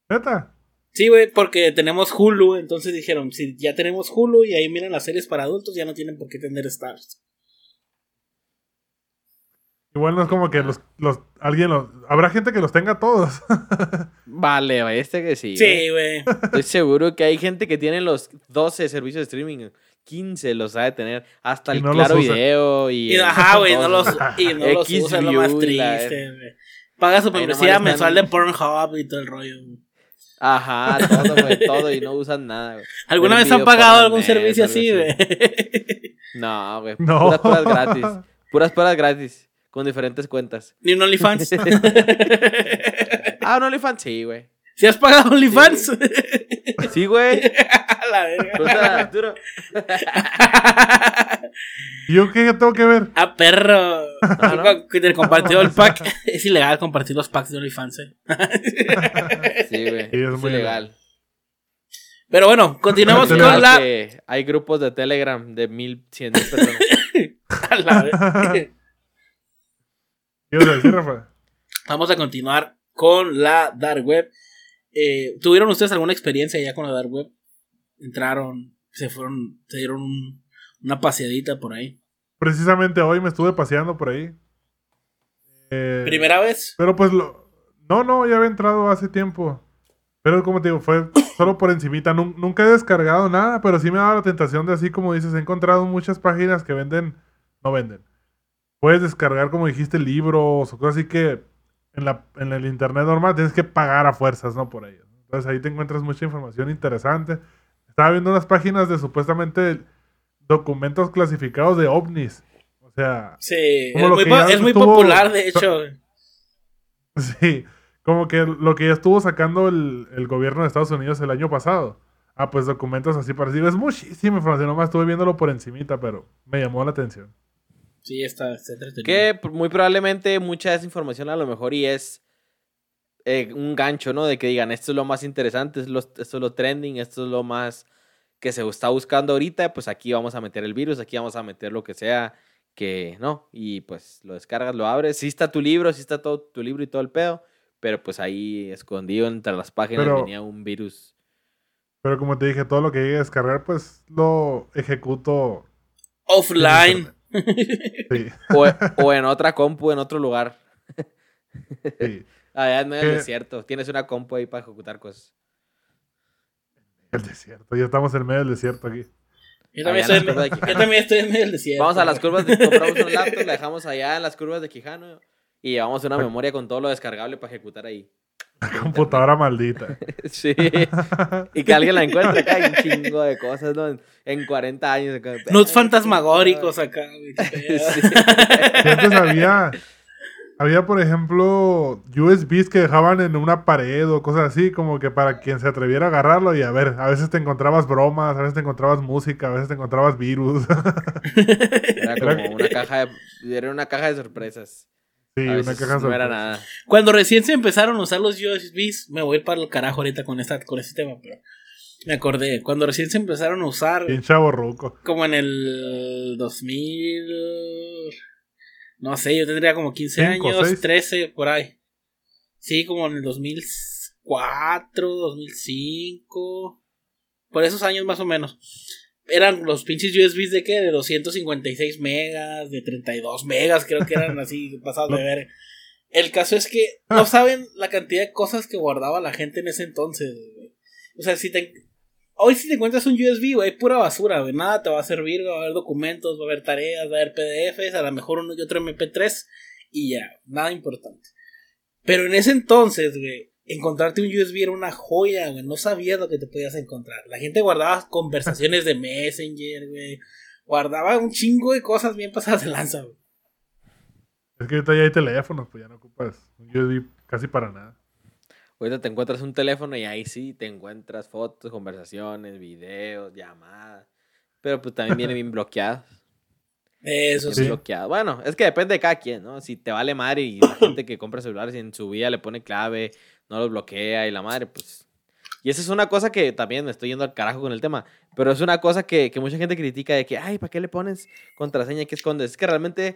¿Neta? Sí, güey, porque tenemos Hulu. Entonces dijeron, si ya tenemos Hulu y ahí miran las series para adultos, ya no tienen por qué tener Stars. Igual no es como que los, los alguien los habrá gente que los tenga todos. [laughs] Vale, güey, este que sí. Sí, güey. Estoy seguro que hay gente que tiene los 12 servicios de streaming. 15 los sabe tener. Hasta Y el no Claro. Video y. Y el- ajá, güey, no los, y no los usa, lo más triste, güey. Paga su publicidad mensual de Pornhub y todo el rollo, güey. Ajá, todo, güey, todo. Y no usan nada, güey. ¿Alguna vez han pagado algún net, servicio algo así, güey? No, güey. [laughs] No. Puras pruebas gratis. Puras pruebas gratis. Con diferentes cuentas. Ni un OnlyFans. [laughs] Ah, un OnlyFans, sí, güey. ¿Si has pagado OnlyFans? [laughs] Sí, güey. A la verga. Pregúntale a Arturo. ¿Y yo qué tengo que ver? Ah, perro. Ah, ¿no? Que te compartió el pack. [laughs] Es ilegal compartir los packs de OnlyFans, eh. Sí, güey. Sí, es es muy ilegal. Pero bueno, continuamos con la. que hay grupos de Telegram de mil, cien mil personas. a la verga. ¿Qué ibas a decir, Rafa? [coughs] Vamos a continuar con la Dark Web. Eh, ¿Tuvieron ustedes alguna experiencia ya con la Dark Web? Entraron, se fueron, se dieron un- una paseadita por ahí. Precisamente hoy me estuve paseando por ahí. Eh, ¿Primera vez? Pero pues lo... No, no, ya había entrado hace tiempo. Pero como te digo, fue [coughs] solo por encimita. Nun- nunca he descargado nada, pero sí me ha dado la tentación de así como dices, he encontrado muchas páginas que venden, no venden. Puedes descargar, como dijiste, libros o cosas así que en, la, en el internet normal tienes que pagar a fuerzas, ¿no? Por ello. Entonces ahí te encuentras mucha información interesante. Estaba viendo unas páginas de supuestamente documentos clasificados de ovnis. O sea, Sí, es lo muy, que po- ya es muy estuvo- popular, de hecho. [laughs] Sí, como que lo que ya estuvo sacando el, el gobierno de Estados Unidos el año pasado. Ah, pues documentos así parecidos. Es muchísima información, nomás estuve viéndolo por encimita, pero me llamó la atención. Sí, está, está entretenido. Que muy probablemente mucha de esa información a lo mejor y es eh, un gancho, ¿no? De que digan, esto es lo más interesante, es lo- esto es lo trending, esto es lo más que se está buscando ahorita, pues aquí vamos a meter el virus, aquí vamos a meter lo que sea, que no, y pues lo descargas, lo abres, sí está tu libro, sí está todo tu libro y todo el pedo, pero pues ahí escondido entre las páginas Pero- venía un virus. Pero como te dije, todo lo que llegue a descargar, pues lo ejecuto. Offline. Sí, O, o en otra compu, en otro lugar. sí. Allá en el ¿Qué? desierto, tienes una compu ahí para ejecutar cosas. El desierto. Ya estamos en medio del desierto aquí. Yo también, Allá estoy en las en, curvas de yo Quijano. también estoy en medio del desierto. Vamos a las curvas de compramos un laptop, [laughs] la dejamos allá en las curvas de Quijano y llevamos una memoria con todo lo descargable para ejecutar ahí. [laughs] Computadora maldita. [laughs] Sí. Y que alguien la encuentre acá hay un chingo de cosas, ¿no? En, en 40 años. acá. Nudes fantasmagóricos acá. [laughs] Sí. Antes había, había, por ejemplo, USBs que dejaban en una pared o cosas así, como que para quien se atreviera a agarrarlo y a ver, a veces te encontrabas bromas, a veces te encontrabas música, a veces te encontrabas virus. Era como una caja de, era una caja de sorpresas. Sí, A una caja no era nada. Cuando recién se empezaron a usar los USBs, me voy para el carajo ahorita con, esta, con este tema, pero me acordé. Cuando recién se empezaron a usar, Bien chavo ruco. como en el 2000. No sé, yo tendría como 15 Cinco, años, seis. 13, por ahí. Sí, como en el 2004, 2005. Por esos años más o menos. Eran los pinches USBs de qué? De 256 megas, de 32 megas, creo que eran así [laughs] pasados de ver. El caso es que no saben la cantidad de cosas que guardaba la gente en ese entonces. güey. O sea, si te, Hoy si te encuentras un USB, güey, pura basura, güey. Nada te va a servir, va a haber documentos, va a haber tareas, va a haber PDFs, a lo mejor uno y otro MP3 y ya, nada importante. Pero en ese entonces, güey, encontrarte un USB era una joya, güey. No sabías lo que te podías encontrar. La gente guardaba conversaciones de Messenger, güey. Guardaba un chingo de cosas bien pasadas de lanza, güey. Es que ahorita ya hay teléfonos, pues ya no ocupas un USB casi para nada. Ahorita te encuentras un teléfono y ahí sí te encuentras fotos, conversaciones, videos, llamadas. Pero pues también viene bien [laughs] bloqueado. Eso bien sí. bloqueado. Bueno, es que depende de cada quien, ¿no? Si te vale madre y la [coughs] gente que compra celulares y en su vida le pone clave, no los bloquea y la madre, pues. Y esa es una cosa que también me estoy yendo al carajo con el tema. Pero es una cosa que, que mucha gente critica de que, ay, ¿para qué le pones contraseña? ¿Qué escondes? Es que realmente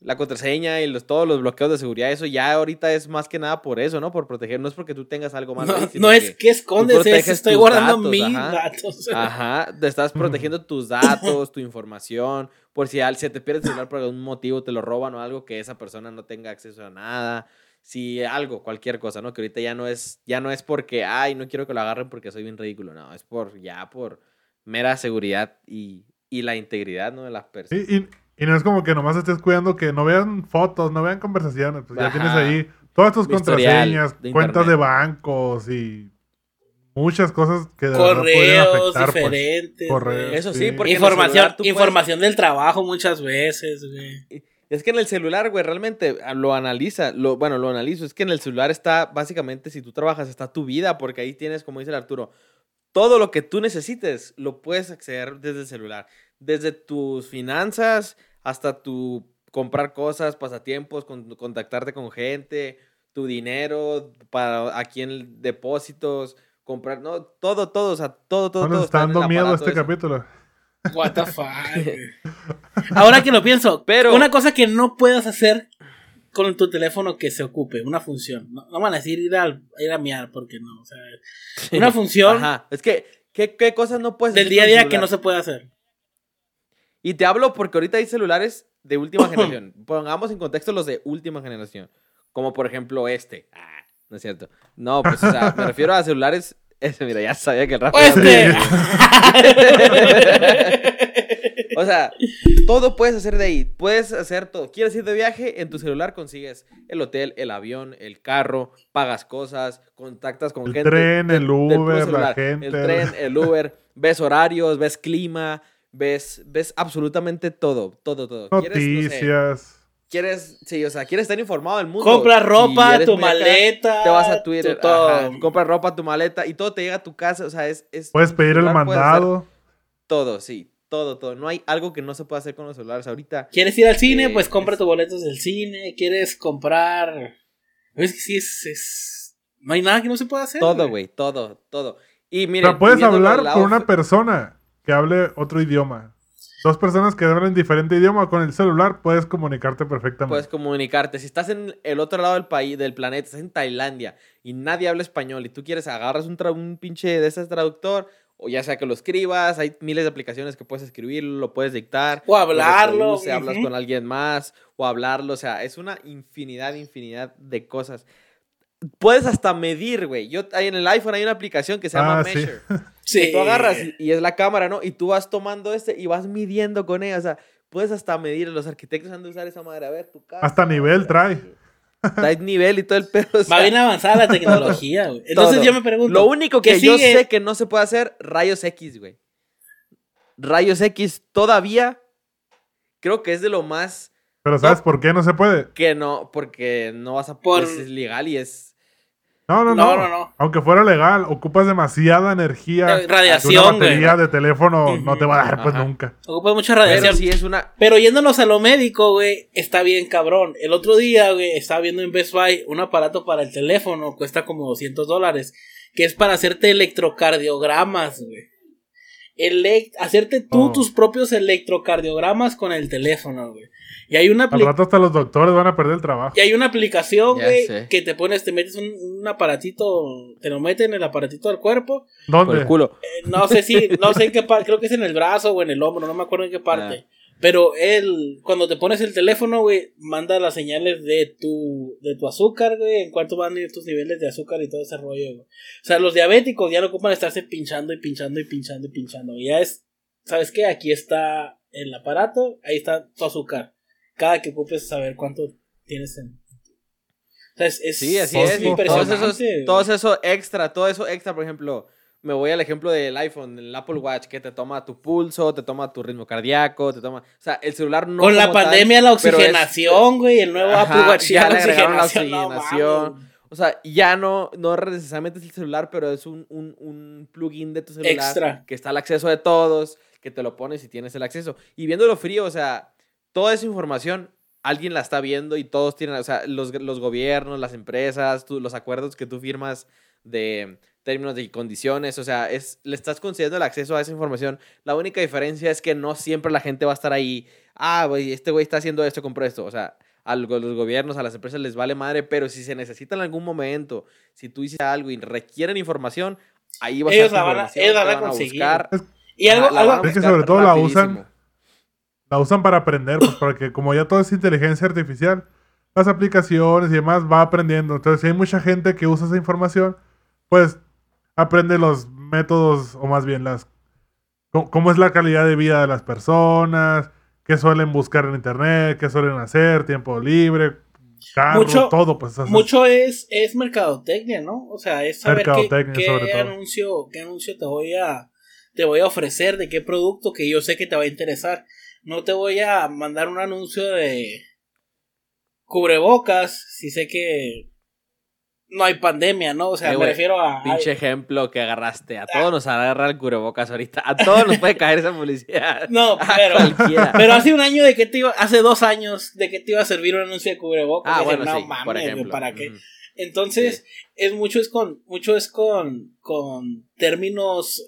la contraseña y los, todos los bloqueos de seguridad, eso ya ahorita es más que nada por eso, ¿no? Por proteger. No es porque tú tengas algo más. No, es que- escondes, es estoy guardando datos, mis ajá. datos. [laughs] Ajá, te estás protegiendo tus datos, tu información, por si al- se te pierde el celular por algún motivo, te lo roban o algo, que esa persona no tenga acceso a nada. Si algo, cualquier cosa, ¿no? Que ahorita ya no es, ya no es porque, ay, no quiero que lo agarren porque soy bien ridículo, no, es por, ya por mera seguridad y, y la integridad, ¿no? De las personas. Y, y- y no es como que nomás estés cuidando que no vean fotos, no vean conversaciones. Pues ya tienes ahí todas tus contraseñas, de cuentas de bancos y muchas cosas que de Correos afectar. pues. diferentes. Correos. Eso sí, sí. porque Información, celular tú puedes- información del trabajo muchas veces, güey. Es que en el celular, güey, realmente ah, lo analiza, lo, bueno, lo analizo. Es que en el celular está, básicamente, si tú trabajas, está tu vida, porque ahí tienes, como dice el Arturo, todo lo que tú necesites lo puedes acceder desde el celular. Desde tus finanzas hasta tu comprar cosas, pasatiempos, con- contactarte con gente, tu dinero, para aquí en depósitos, comprar, no, todo, todo, o sea, todo, todo, todo. está dando miedo este capítulo. What the fuck, [laughs] güey. Ahora que lo pienso, Pero- una cosa que no puedas hacer con tu teléfono que se ocupe, una función. No, no van a decir ir, al, ir a miar, porque no. O sea, una función Ajá, es que, ¿qué, qué cosas no puedes del hacer día a día que no se puede hacer. Y te hablo porque ahorita hay celulares de última [clears throat] generación. Pongamos en contexto los de última generación. Como por ejemplo este. Ah, no es cierto. No, pues o sea, me refiero a celulares. Ese, mira, ya sabía que el Rafa. O este. [laughs] O sea, todo puedes hacer de ahí. Puedes hacer todo. ¿Quieres ir de viaje? En tu celular consigues el hotel, el avión, el carro, pagas cosas, contactas con El gente. tren, el del Uber, la gente. El tren, el Uber. Ves horarios, ves clima, ves, ves absolutamente todo. Todo, todo. ¿Quieres, no sé, Noticias. Quieres, sí, o sea, quieres estar informado del mundo. Compra ropa, tu acá, maleta. Te vas a Twitter, tu todo. ajá, compras ropa, tu maleta y todo te llega a tu casa. O sea, es. es Puedes pedir el celular mandado. Todo, sí. Todo, todo. No hay algo que no se pueda hacer con los celulares ahorita. ¿Quieres ir al cine? Eh, Pues compra es- tus boletos del cine. ¿Quieres comprar? Es que sí, es, es- No hay nada que no se pueda hacer. Todo, güey. Todo, todo. Y O sea, puedes hablar con una persona que hable otro idioma. Dos personas que hablan diferente idioma con el celular, puedes comunicarte perfectamente. Puedes comunicarte. Si estás en el otro lado del país, del planeta, estás en Tailandia y nadie habla español y tú quieres agarras un, un pinche de ese traductor, o ya sea que lo escribas, hay miles de aplicaciones que puedes escribirlo, lo puedes dictar. O lo hablarlo, reproduce, hablas ujú. con alguien más, o hablarlo, o sea, es una infinidad, infinidad de cosas. Puedes hasta medir, güey. Yo en el iPhone hay una aplicación que se llama Ah. Measure. Sí. [laughs] que tú agarras y, y es la cámara, ¿no? Y tú vas tomando este y vas midiendo con ella. O sea, puedes hasta medir. Los arquitectos han de usar esa madre. A ver, tu casa. Hasta nivel trae. Trae nivel y todo el pedo. o sea, Va bien avanzada la [laughs] tecnología, güey. Entonces todo. yo me pregunto. Lo único ¿qué que yo sigue? sé que no se puede hacer, rayos X, güey. Rayos X todavía creo que es de lo más Pero ¿sabes por qué no se puede? Que no, porque no vas a Por- pues, es ilegal y es No, no, No, no. no. Aunque fuera legal, ocupas demasiada energía. Eh, radiación, Una batería güey. de teléfono no te va a dar, pues Ajá. nunca. Ocupa mucha pero radiación. sí es una Pero yéndonos a lo médico, güey, está bien cabrón. El otro día, güey, estaba viendo en Best Buy un aparato para el teléfono, cuesta como 200 dólares, que es para hacerte electrocardiogramas, güey. Elec- hacerte tú Oh. tus propios electrocardiogramas con el teléfono, güey. Y hay una Al rato hasta los doctores van a perder el trabajo. y hay una aplicación, güey, que te pones, te metes un, un aparatito, te lo meten en el aparatito al cuerpo. por el ¿Dónde? culo. Eh, no sé si, no sé en qué parte, creo que es en el brazo o en el hombro, no me acuerdo en qué parte. Pero él, cuando te pones el teléfono, güey, manda las señales de tu, de tu azúcar, güey, en cuánto van a ir tus niveles de azúcar y todo ese rollo, güey. O sea, los diabéticos ya no ocupan estarse pinchando y pinchando y pinchando y pinchando. Ya es, ¿sabes qué? Aquí está el aparato, ahí está tu azúcar. Cada que ocupes saber cuánto tienes en. O sea, es, es Sí, así es. Todos esos, güey. todo eso extra, todo eso extra, por ejemplo, me voy al ejemplo del iPhone, del Apple Watch, que te toma tu pulso, te toma tu ritmo cardíaco, te toma. O sea, el celular no. Con la tal, pandemia, la oxigenación, güey, el nuevo Ajá, Apple Watch ya la oxigenación. no. O sea, ya no, no necesariamente es el celular, pero es un, un, un plugin de tu celular Extra. que está al acceso de todos, que te lo pones y tienes el acceso. Y viéndolo frío, o sea, toda esa información alguien la está viendo y todos tienen, o sea, los, los gobiernos, las empresas, tú- los acuerdos que tú firmas de términos y condiciones, o sea, es, le estás concediendo el acceso a esa información. La única diferencia es que no siempre la gente va a estar ahí, ah, güey, este güey está haciendo esto, compró esto, o sea, a los gobiernos, a las empresas les vale madre, pero si se necesita en algún momento, si tú hiciste algo y requieren información, ahí va a Ellos estar tu la van a- información, ellos la van a van conseguir. buscar. Y algo, la algo- Es que sobre todo la usan- rapidísimo. La usan para aprender, pues porque como ya todo es inteligencia artificial, las aplicaciones y demás va aprendiendo. Entonces, si hay mucha gente que usa esa información, pues aprende los métodos, o más bien las cómo, es la calidad de vida de las personas, qué suelen buscar en internet, qué suelen hacer, tiempo libre, carro, Mucho- todo, pues mucho es, es mercadotecnia, ¿no? O sea, es saber qué, Mercadotecnia, qué sobre todo. anuncio, qué anuncio te voy a te voy a ofrecer, de qué producto que yo sé que te va a interesar. No te voy a mandar un anuncio de cubrebocas si sé que no hay pandemia, ¿no? O sea, Eh, me refiero a Pinche ejemplo que agarraste. A todos nos agarra el cubrebocas ahorita. A todos nos puede caer esa publicidad. [laughs] No, pero. Pero hace un año de que te iba, hace dos años de que te iba a servir un anuncio de cubrebocas. Ah, Dije, bueno, no sí, mames, por ejemplo. ¿para qué? Entonces, es mucho es con, mucho es con, con términos,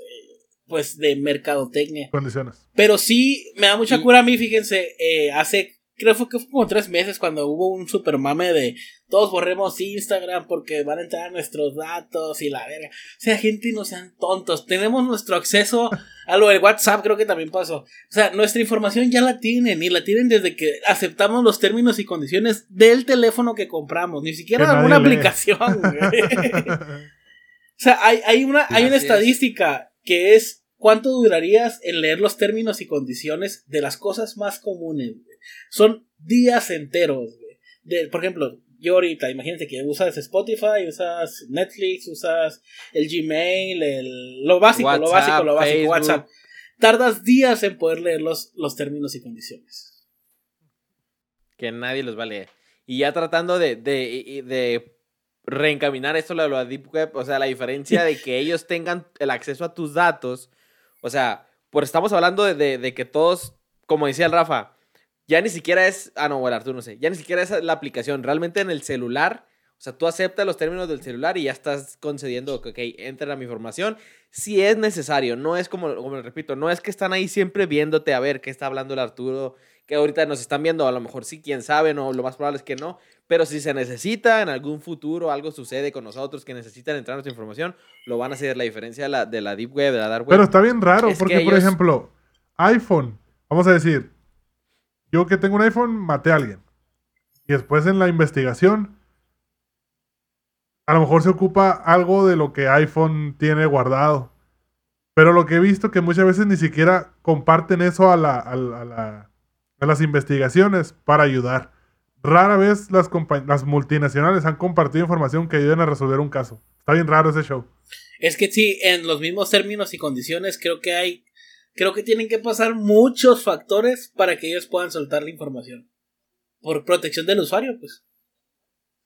pues, de mercadotecnia. condiciones. Pero sí, me da mucha Y- cura a mí, fíjense, eh, hace, creo fue que fue como tres meses cuando hubo un super mame de todos borremos Instagram porque van a entrar nuestros datos y la verga. O sea, gente, no sean tontos. Tenemos nuestro acceso a lo del WhatsApp, creo que también pasó. O sea, nuestra información ya la tienen y la tienen desde que aceptamos los términos y condiciones del teléfono que compramos, ni siquiera alguna aplicación. [laughs] güey. O sea, hay, hay una, hay una estadística que es cuánto durarías en leer los términos y condiciones de las cosas más comunes. güey? Son días enteros. güey. De, por ejemplo, yo ahorita, imagínate que usas Spotify, usas Netflix, usas el Gmail, el, lo básico, lo básico, lo básico, Facebook. WhatsApp. Tardas días en poder leer los, los términos y condiciones. que nadie los va a leer. Y ya tratando de, de, de reencaminar esto a lo de Deep Web, o sea, la diferencia de que ellos tengan el acceso a tus datos, o sea, pues estamos hablando de, de- de que todos, como decía el Rafa, ya ni siquiera es, ah, no, bueno, tú no sé, ya ni siquiera es la aplicación, realmente en el celular, o sea, tú aceptas los términos del celular y ya estás concediendo que, ok, entra mi información, si es necesario, no es como, como les repito, no es que están ahí siempre viéndote a ver qué está hablando el Arturo, que ahorita nos están viendo, a lo mejor sí, quién sabe, no, lo más probable es que no, pero si se necesita en algún futuro, algo sucede con nosotros que necesitan entrar nuestra información, lo van a hacer la diferencia de la, de la Deep Web, de la Dark Web. Pero está bien raro, Es porque que por ejemplo, iPhone, vamos a decir, yo que tengo un iPhone, maté a alguien. Y después en la investigación, a lo mejor se ocupa algo de lo que iPhone tiene guardado. Pero lo que he visto que muchas veces ni siquiera comparten eso a, la, a, la- a la- a las investigaciones para ayudar. Rara vez las, las multinacionales han compartido información que ayuden a resolver un caso. Está bien raro ese show. Es que sí, en los mismos términos y condiciones creo que hay, creo que tienen que pasar muchos factores para que ellos puedan soltar la información. por protección del usuario, pues.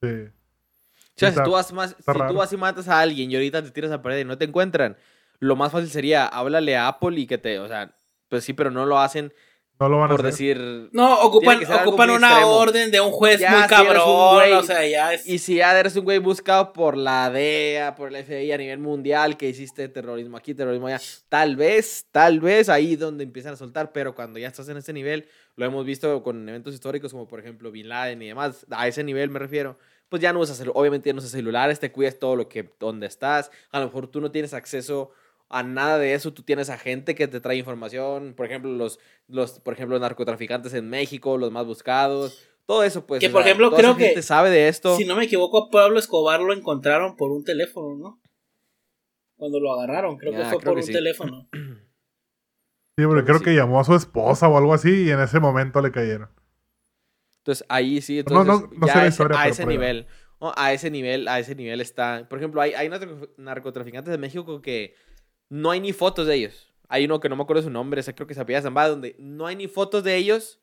Sí. O sea, si tú, vas más, si tú vas y matas a alguien y ahorita te tiras a pared y no te encuentran, lo más fácil sería háblale a Apple y que te, o sea, pues sí, pero no lo hacen No lo van a por hacer. decir... No, ocupan, ocupan una extremo. orden de un juez Ya, muy si cabrón. güey- o sea, ya es. Y si ya eres un güey buscado por la DEA, por el FBI a nivel mundial, que hiciste terrorismo aquí, terrorismo allá, tal vez, tal vez ahí donde empiezan a soltar, pero cuando ya estás en ese nivel, lo hemos visto con eventos históricos como por ejemplo Bin Laden y demás, a ese nivel me refiero, pues ya no usas, obviamente ya no usas celulares, te cuidas todo lo que, donde estás, a lo mejor tú no tienes acceso a nada de eso, tú tienes a gente que te trae información, por ejemplo, los, los, por ejemplo, narcotraficantes en México, los más buscados, todo eso, pues. Que, por sea, ejemplo, creo que gente sabe de esto. Si no me equivoco, a Pablo Escobar lo encontraron por un teléfono, ¿no? Cuando lo agarraron, creo que Ya, fue creo por que un sí. teléfono. [clears throat] Sí, porque creo que sí. que llamó a su esposa o algo así y en ese momento le cayeron. Entonces ahí sí, No, entonces no- no ya sé la a ese, a pero nivel, ¿no? a ese nivel, a ese nivel está. Por ejemplo, hay, hay narco- narcotraficantes de México que no hay ni fotos de ellos. Hay uno que no me acuerdo su nombre, ese creo que se apellida Zambada, donde no hay ni fotos de ellos.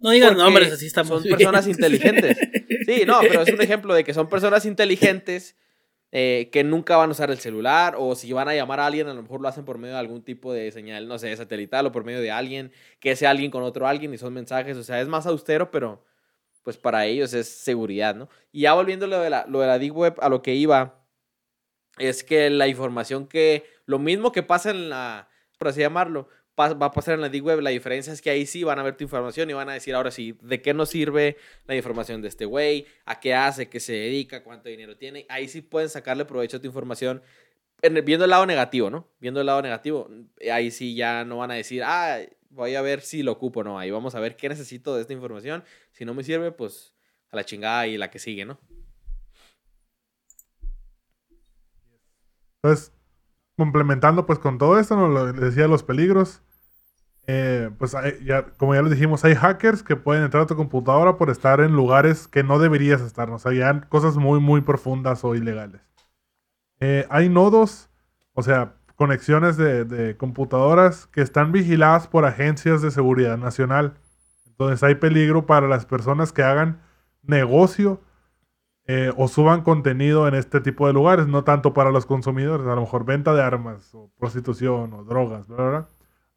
No digan nombres, así estamos. Son bien. personas inteligentes. [laughs] Sí, no, pero es un ejemplo de que son personas inteligentes eh, que nunca van a usar el celular o si van a llamar a alguien, a lo mejor lo hacen por medio de algún tipo de señal, no sé, satelital o por medio de alguien, que sea alguien con otro alguien y son mensajes. O sea, es más austero, pero pues para ellos es seguridad, ¿no? Y ya volviendo lo de la, lo de la Deep Web, a lo que iba, es que la información que, lo mismo que pasa en la, por así llamarlo, va a pasar en la Deep Web, la diferencia es que ahí sí van a ver tu información y van a decir ahora sí, ¿de qué nos sirve la información de este güey? ¿A qué hace? ¿Qué se dedica? ¿Cuánto dinero tiene? Ahí sí pueden sacarle provecho a tu información. viendo el lado negativo, ¿no? Viendo el lado negativo, ahí sí ya no van a decir, ah, voy a ver si lo ocupo, no, ahí vamos a ver qué necesito de esta información. Si no me sirve, pues a la chingada y la que sigue, ¿no? Entonces, complementando pues con todo esto, nos decía los peligros. eh, pues ya, como ya les dijimos, hay hackers que pueden entrar a tu computadora por estar en lugares que no deberías estar, o sea, ya cosas muy, muy profundas o ilegales. Eh, hay nodos, o sea, conexiones de computadoras que están vigiladas por agencias de seguridad nacional. Entonces hay peligro para las personas que hagan negocio eh, o suban contenido en este tipo de lugares, no tanto para los consumidores, a lo mejor venta de armas o prostitución o drogas, ¿verdad?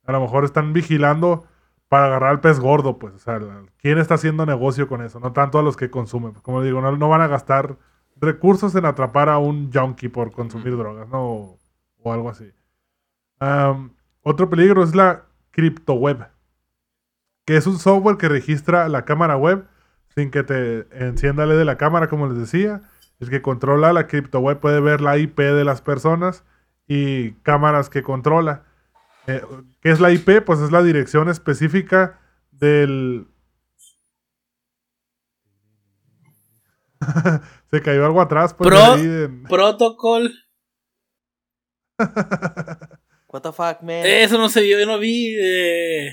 A lo mejor están vigilando para agarrar al pez gordo, pues, o sea, quién está haciendo negocio con eso, no tanto a los que consumen. Como digo, no, no van a gastar recursos en atrapar a un junkie por consumir drogas, ¿no? O, o algo así. Otro peligro es la criptoweb, que es un software que registra la cámara web sin que te encienda el de la cámara, como les decía. El que controla la criptoweb puede ver la IP de las personas y cámaras que controla. Eh, ¿Qué es la IP? Pues es la dirección específica del... [laughs] Se cayó algo atrás. Pues, Pro- ahí en- [laughs] Protocol. What the fuck, man. Eso no se vio, yo no vi. eh,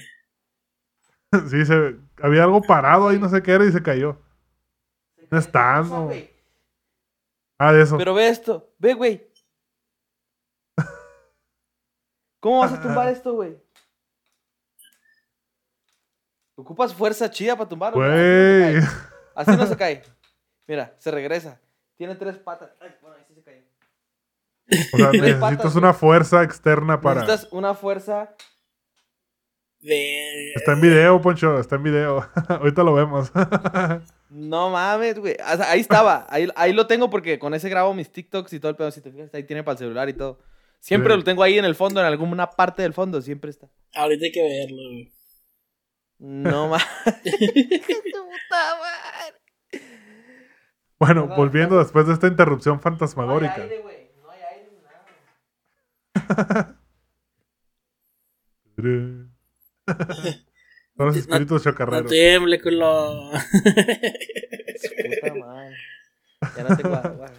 sí, se... había algo parado ahí, no sé qué era, y se cayó. No está, no. Ah, de eso. Pero ve esto, ve, güey. ¿Cómo vas a tumbar esto, güey? Ocupas fuerza chida para tumbarlo. Güey. Así no se cae. Así no se [laughs] cae. Mira, se regresa. Tiene tres patas. Ay, bueno, ahí sí se cayó. O sea, Tres necesitas patas, una güey. fuerza externa para... Necesitas una fuerza. De- Está en video, Poncho, está en video. [laughs] Ahorita lo vemos. [laughs] No mames, güey. O sea, ahí estaba. Ahí, ahí lo tengo porque con ese grabo mis TikToks y todo el pedo. Si te fijas, ahí tiene para el celular y todo. Siempre Sí. lo tengo ahí en el fondo, en alguna parte del fondo. Siempre está. Ahorita hay que verlo. güey. No [laughs] mames. Bueno, volviendo después de esta interrupción No hay fantasmagórica. aire, güey. No hay aire ni nada. Son los No- espíritus No chocarreros. tiemble, culo. Puta madre. Ya no tengo agua.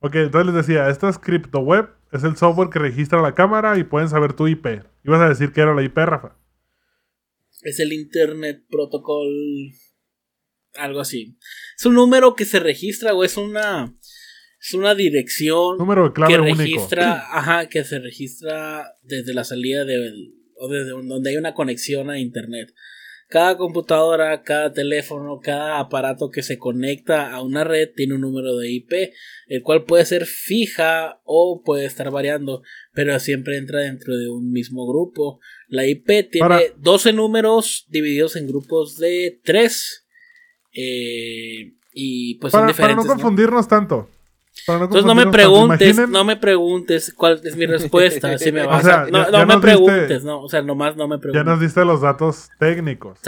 Ok, entonces les decía, esta es CryptoWeb, es el software que registra la cámara y pueden saber tu IP. Ibas a decir que era la IP, Rafa. Es el Internet Protocol. Algo así. Es un número que se registra, o es una. Es una dirección Número de clave que único. registra. Ajá, que se registra desde la salida de. O desde un- donde hay una conexión a Internet. cada computadora, cada teléfono, cada aparato que se conecta a una red tiene un número de IP, el cual puede ser fija o puede estar variando, pero siempre entra dentro de un mismo grupo. La IP tiene 12 números divididos en grupos de 3. Eh, y pues para, son diferentes. Para no confundirnos tanto. Entonces no me preguntes, no me preguntes cuál es mi respuesta, [laughs] si me vas no, me preguntes, no, o sea, nomás no me preguntes. Ya nos diste los datos técnicos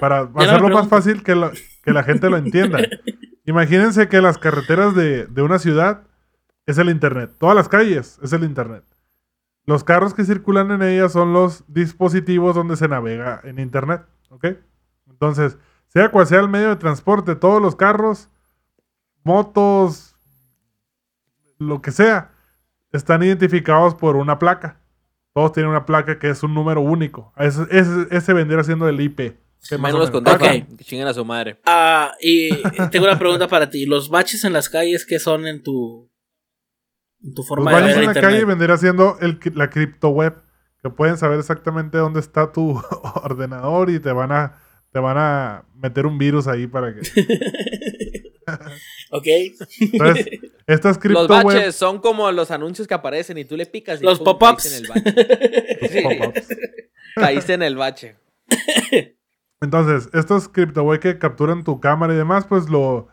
para hacerlo más fácil que, que la gente lo entienda. [laughs] Imagínense que las carreteras de, de, una ciudad es el internet, todas las calles es el internet. Los carros que circulan en ellas son los dispositivos donde se navega en internet, ¿ok? Entonces, sea cual sea el medio de transporte, todos los carros, motos, lo que sea, están identificados por una placa. Todos tienen una placa que es un número único. Ese, ese, vendría siendo el IP. Menos los contactos. Que chinguen a su madre. Ah, y tengo una pregunta para ti. ¿Los baches en las calles qué son en tu, en tu forma los baches en la calle vendría siendo el, la cripto web. Que pueden saber exactamente dónde está tu [laughs] ordenador y te van a, te van a meter un virus ahí para que... [laughs] ok. Entonces, estas Los baches son como los anuncios que aparecen y tú le picas y los pop-ups. En el bache. Caíste en el bache. Entonces, estos CryptoWeb que capturan tu cámara y demás, pues lo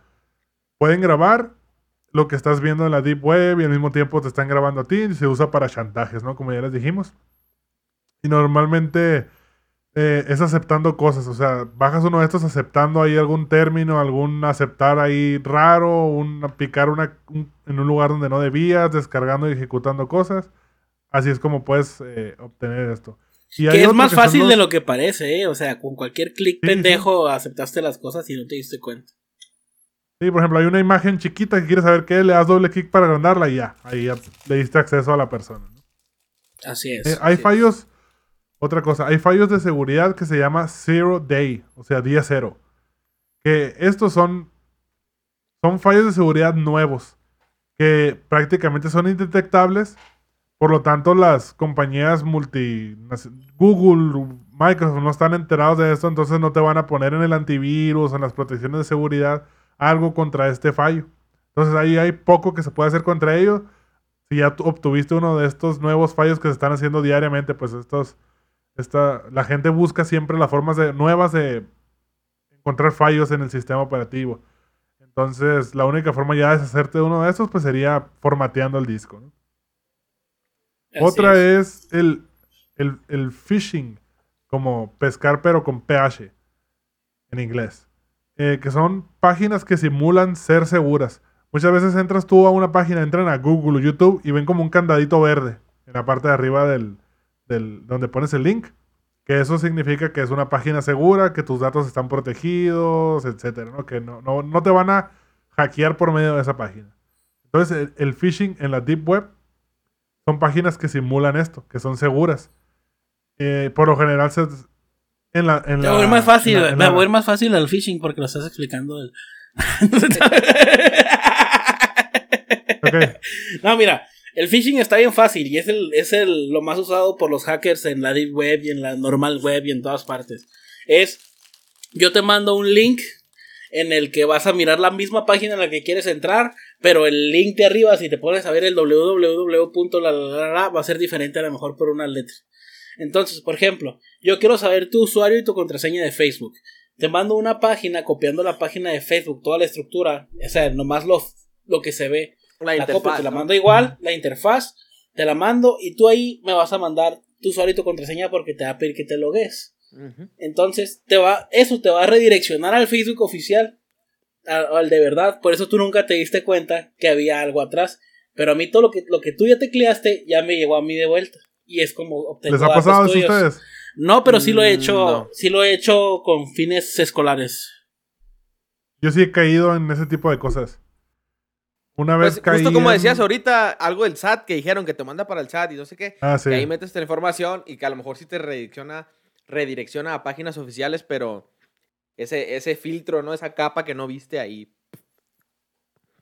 pueden grabar lo que estás viendo en la Deep Web y al mismo tiempo te están grabando a ti y se usa para chantajes, ¿no? Como ya les dijimos. Y normalmente eh, es aceptando cosas. O sea, bajas uno de estos aceptando ahí algún término, algún aceptar ahí raro, un picar una, en un lugar donde no debías, descargando y ejecutando cosas. Así es como puedes eh, obtener esto. Y que es más fácil de lo que parece, ¿eh? O sea, con cualquier clic pendejo aceptaste las cosas y no te diste cuenta. Sí, por ejemplo, hay una imagen chiquita que quieres saber qué, le das doble clic para agrandarla y ya. Ahí ya le diste acceso a la persona. Así es. Eh, hay fallos otra cosa, hay fallos de seguridad que se llama Zero Day, o sea, día cero. Que estos son, son fallos de seguridad nuevos, que prácticamente son indetectables. Por lo tanto, las compañías multi, Google, Microsoft no están enterados de esto, entonces no te van a poner en el antivirus, en las protecciones de seguridad, algo contra este fallo. Entonces ahí hay poco que se puede hacer contra ellos. Si ya obtuviste uno de estos nuevos fallos que se están haciendo diariamente, pues estos la gente busca siempre las formas de, nuevas de encontrar fallos en el sistema operativo. Entonces, la única forma ya de deshacerte de uno de esos, pues sería formateando el disco. Otra es, el, el, phishing, como pescar pero con PH en inglés. Eh, que son páginas que simulan ser seguras. Muchas veces entras tú a una página, entran a Google o YouTube y ven como un candadito verde en la parte de arriba del, donde pones el link, que eso significa que es una página segura, que tus datos están protegidos, etcétera, ¿no? Que no, no, te van a hackear por medio de esa página. Entonces, el, phishing en la Deep Web son páginas que simulan esto, que son seguras. Eh, por lo general, se, en la, en la, más fácil, me voy a ir más fácil el phishing porque lo estás explicando. [laughs] No, mira, el phishing está bien fácil y es, el, es el, lo más usado por los hackers en la deep web y en la normal web y en todas partes. Es, yo te mando un link en el que vas a mirar la misma página en la que quieres entrar, pero el link de arriba, si te pones a ver el www.la va a ser diferente a lo mejor por una letra. Entonces, por ejemplo, yo quiero saber tu usuario y tu contraseña de Facebook. Te mando una página copiando la página de Facebook, toda la estructura, o sea, nomás lo, lo que se ve. La, interfaz, te la mando igual, la interfaz, te la mando y tú ahí me vas a mandar tu usuario y tu contraseña porque te va a pedir que te logues. Entonces, te va, eso te va a redireccionar al Facebook oficial, al, de verdad. Por eso tú nunca te diste cuenta que había algo atrás. Pero a mí todo lo que, lo que tú ya tecleaste ya me llegó a mí de vuelta. Y es como obtener ¿Les ha pasado eso a ustedes? No, pero sí lo he mm, hecho, sí lo he hecho con fines escolares. Yo sí he caído en ese tipo de cosas. Una vez pues, Justo como decías ahorita, algo del SAT que dijeron que te manda para el SAT y no sé qué. Ah, que ahí metes la información y que a lo mejor sí te redirecciona, redirecciona a páginas oficiales, pero ese, ese filtro, ¿no? Esa capa que no viste ahí.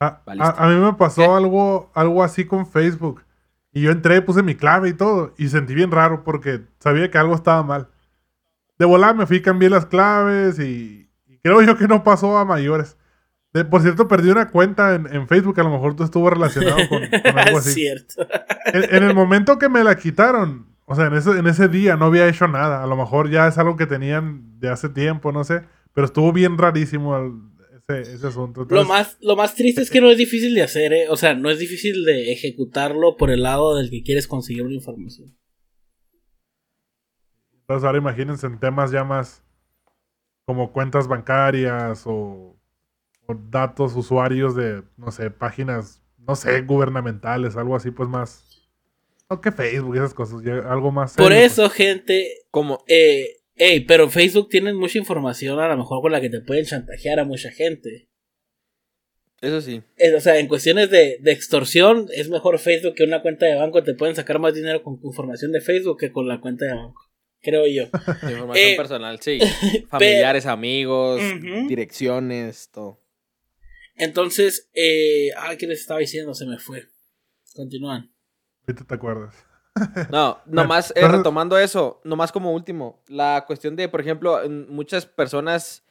A, a, mí me pasó algo, algo así con Facebook. Y yo entré, puse mi clave y todo. Y sentí bien raro porque sabía que algo estaba mal. de volada me fui cambié las claves y, y creo yo que no pasó a mayores. De- por cierto, perdí una cuenta en, en Facebook, a lo mejor tú estuvo relacionado con, [laughs] con algo Es así. cierto. En, en el momento que me la quitaron, o sea, en ese, en ese día no había hecho nada. A lo mejor ya es algo que tenían de hace tiempo, no sé. Pero estuvo bien rarísimo el- ese, ese asunto. Lo más, lo más triste es que no es difícil de hacer, ¿eh? O sea, no es difícil de ejecutarlo por el lado del que quieres conseguir una información. entonces ahora imagínense en temas ya más como cuentas bancarias o datos usuarios de, no sé, páginas, no sé, gubernamentales, algo así, pues más. No que Facebook, esas cosas, ya algo más. Por serio, pues. eso, gente, Como, eh, ey, pero Facebook tienen mucha información a lo mejor con la que te pueden chantajear a mucha gente. eso sí. Eh, o sea, en cuestiones de, de extorsión, es mejor Facebook que una cuenta de banco. Te pueden sacar más dinero con información de Facebook que con la cuenta de banco. Creo yo. de [laughs] Información Eh, personal, sí. [laughs] Familiares, amigos, direcciones, todo. Entonces, eh, ay, ¿qué les estaba diciendo? Se me fue. Continúan. Ahorita te acuerdas. [laughs] No, [laughs] nomás eh, retomando eso, nomás como último, la cuestión de, por ejemplo, muchas personas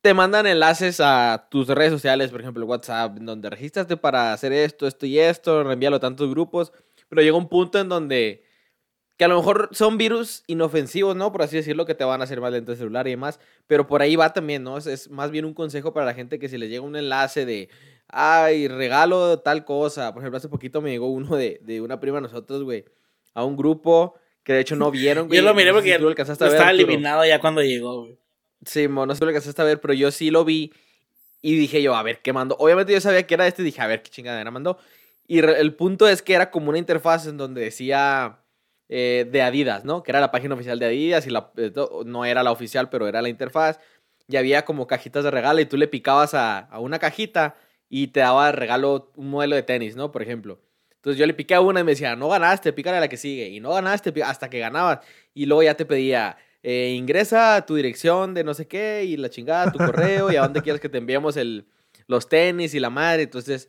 te mandan enlaces a tus redes sociales, por ejemplo, WhatsApp, en donde registraste para hacer esto, esto y esto, reenvíalo a tantos grupos, pero llega un punto en donde que a lo mejor son virus inofensivos, ¿no? Por así decirlo, que te van a hacer más lento el celular y demás, pero por ahí va también, ¿no? Es, es más bien un consejo para la gente que si les llega un enlace de, ay, regalo tal cosa, por ejemplo, hace poquito me llegó uno de, de una prima de nosotros, güey, a un grupo que de hecho no vieron, [laughs] güey. Yo lo miré No sé si porque tú lo alcanzaste a ver, estaba Arturo. eliminado ya cuando llegó, güey. Sí, mo, no sé si lo alcanzaste a ver, pero yo sí lo vi y dije yo, a ver, ¿qué mandó? Obviamente yo sabía que era este y dije, a ver, ¿qué chingadera mandó? Y el punto es que era como una interfaz en donde decía eh, de Adidas, ¿no? Que era la página oficial de Adidas y la, no era la oficial, pero era la interfaz. Y había como cajitas de regalo y tú le picabas a, a una cajita y te daba de regalo un modelo de tenis, ¿no? Por ejemplo. Entonces yo le piqué a una y me decía, no ganaste, pícale a la que sigue. Y no ganaste, hasta que ganabas. Y luego ya te pedía, eh, ingresa tu dirección de no sé qué y la chingada, tu correo y a dónde quieres que te enviemos el, los tenis y la madre. Entonces,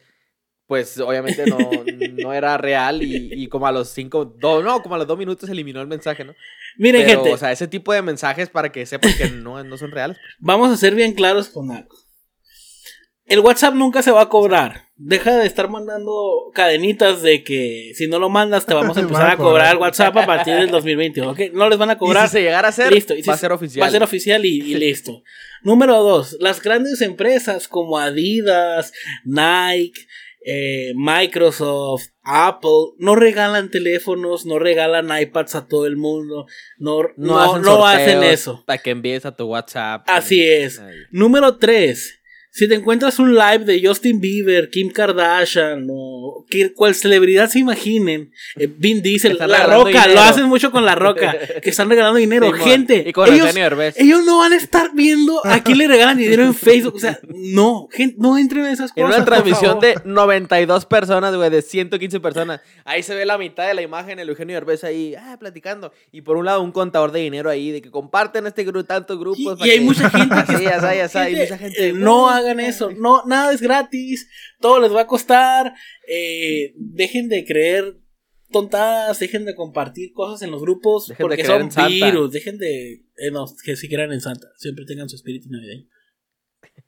pues obviamente no, [laughs] no era real y, y como a los cinco, do- no, como a los dos minutos eliminó el mensaje, ¿no? Miren, Pero, gente, o sea, ese tipo de mensajes para que sepan que no, no son reales. vamos a ser bien claros con algo. El WhatsApp nunca se va a cobrar. Deja de estar mandando cadenitas de que si no lo mandas te vamos a [laughs] empezar a cobrar el WhatsApp a partir del 2021. ¿ok? No les van a Y cobrar. si se llegara a hacer, Listo, y si va a se- ser oficial. Va a ser oficial y, y listo. Número dos, las grandes empresas como Adidas, Nike, eh, Microsoft, Apple, no regalan teléfonos, no regalan iPads a todo el mundo, no, no, no hacen, eso. Para que envíes a tu WhatsApp. Así es. Número 3. Si te encuentras un live de Justin Bieber, Kim Kardashian o que, cual celebridad se imaginen, eh, Vin Diesel, La Roca, lo hacen mucho con La Roca, [laughs] que están regalando dinero. Gente, Y con ellos, ellos no van a estar viendo a [laughs] quién le regalan dinero en Facebook. O sea, no, gente, no entren en esas En cosas. una por transmisión de 92 personas, güey, de 115 personas. Ahí se ve la mitad de la imagen, el Eugenio Derbez ahí, ah, platicando. Y por un lado, un contador de dinero ahí, de que comparten este grupo, tantos grupos. Y, hay que- mucha gente [laughs] que Sí, ya está, ya está. Hay mucha gente. eh, no hagan eso, no, nada es gratis, todo les va a costar, eh, dejen de creer tontadas, dejen de compartir cosas en los grupos Dejen de porque creer son en Santa. virus, dejen de, eh, no, que si crean en Santa, siempre tengan su espíritu navideño.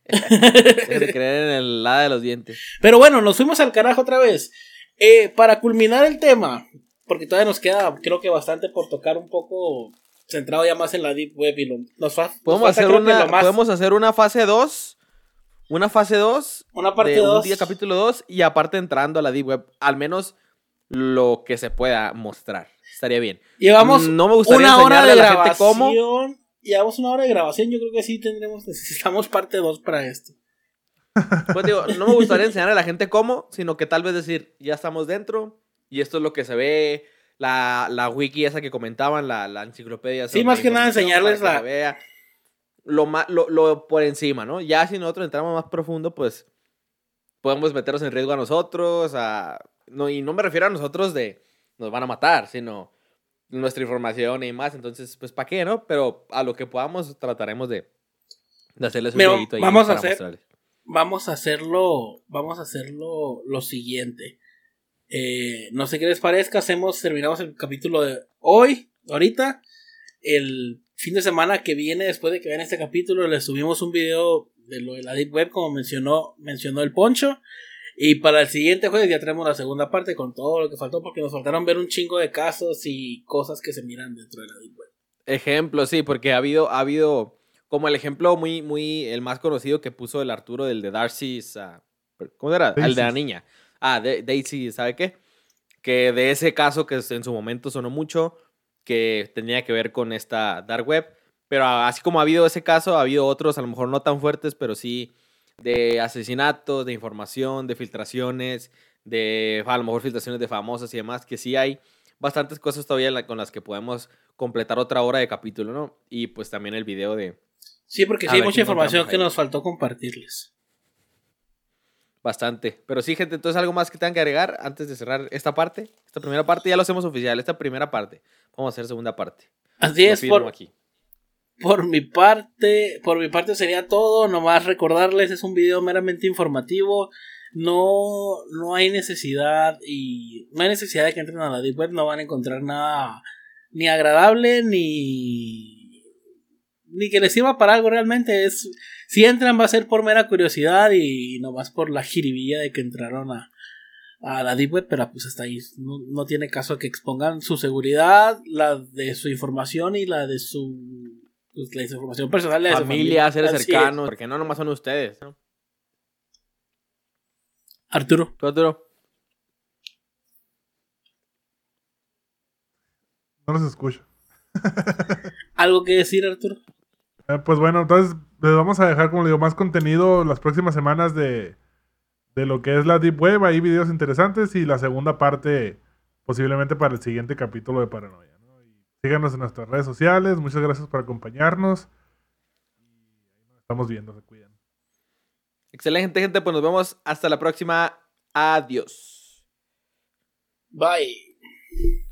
Dejen de creer en el lado de los dientes. [laughs] Pero bueno, nos fuimos al carajo otra vez. Eh, para culminar el tema, porque todavía nos queda, creo que bastante por tocar un poco centrado ya más en la deep web y lo, nos fa- nos Podemos falta, hacer, una, lo más- podemos hacer una fase 2. Una fase 2 una parte de un 2. día capítulo 2 y aparte entrando a la Deep Web, al menos lo que se pueda mostrar. Estaría bien. Llevamos no me gustaría una hora de a la gente cómo. grabación. Llevamos una hora de grabación. Yo creo que sí tendremos, [laughs] necesitamos parte 2 para esto. Pues digo, no me gustaría enseñar a la gente cómo, sino que tal vez decir, ya estamos dentro y esto es lo que se ve, la, la wiki esa que comentaban, la, la enciclopedia. Sí, más que nada enseñarles la- vea lo, lo, lo por encima, ¿no? Ya si nosotros entramos más profundo, pues podemos meternos en riesgo a nosotros, a... No, y no me refiero a nosotros de nos van a matar, sino nuestra información y más, entonces, pues, ¿para qué, no? Pero a lo que podamos trataremos de, de hacerles un Pero ahí vamos a hacer- mostrarles. Vamos a hacerlo. Vamos a hacerlo lo siguiente. Eh, no sé qué les parezca. Hacemos, terminamos el capítulo de hoy, ahorita. El fin de semana que viene, después de que vean este capítulo, les subimos un video de lo de la Deep Web, como mencionó, mencionó el Poncho. Y para el siguiente jueves ya tenemos la segunda parte con todo lo que faltó, porque nos faltaron ver un chingo de casos y cosas que se miran dentro de la Deep Web. Ejemplo, sí, porque ha habido, ha habido como el ejemplo muy, muy, el más conocido que puso el Arturo, del de Darcy's, ¿cómo era? El de la niña. Ah, de, Daisy, ¿sabe qué? Que de ese caso que en su momento sonó mucho, que tenía que ver con esta dark web. Pero así como ha habido ese caso, ha habido otros, a lo mejor no tan fuertes, pero sí de asesinatos, de información, de filtraciones, de a lo mejor filtraciones de famosas y demás, que sí hay bastantes cosas todavía con las que podemos completar otra hora de capítulo, ¿no? Y pues también el video de... Sí, porque sí hay mucha información que nos faltó compartirles. Bastante. Pero sí, gente, entonces algo más que tengan que agregar antes de cerrar esta parte. Esta primera parte ya lo hacemos oficial, esta primera parte. Vamos a hacer segunda parte. Así es, por, aquí. por mi parte, por mi parte sería todo. Nomás recordarles, es un video meramente informativo. No, no hay necesidad y no hay necesidad de que entren a la Deep Web. No van a encontrar nada ni agradable ni ni que les sirva para algo realmente. Es, si entran va a ser por mera curiosidad y no más por la jiribilla de que entraron a, a la Deep Web, pero pues hasta ahí no, tiene caso que expongan su seguridad, la de su información y la de su, pues, la información personal de familia, seres cercanos, porque no nomás son ustedes. Arturo. Arturo. No los escucho. [laughs] ¿Algo que decir, Arturo? Eh, pues bueno, entonces les vamos a dejar, como le digo, más contenido las próximas semanas de, de lo que es la Deep Web. Hay videos interesantes y la segunda parte posiblemente para el siguiente capítulo de Paranoia. síganos en nuestras redes sociales. Muchas gracias por acompañarnos. estamos viendo, se cuidan. Excelente, gente. Pues nos vemos hasta la próxima. Adiós. Bye.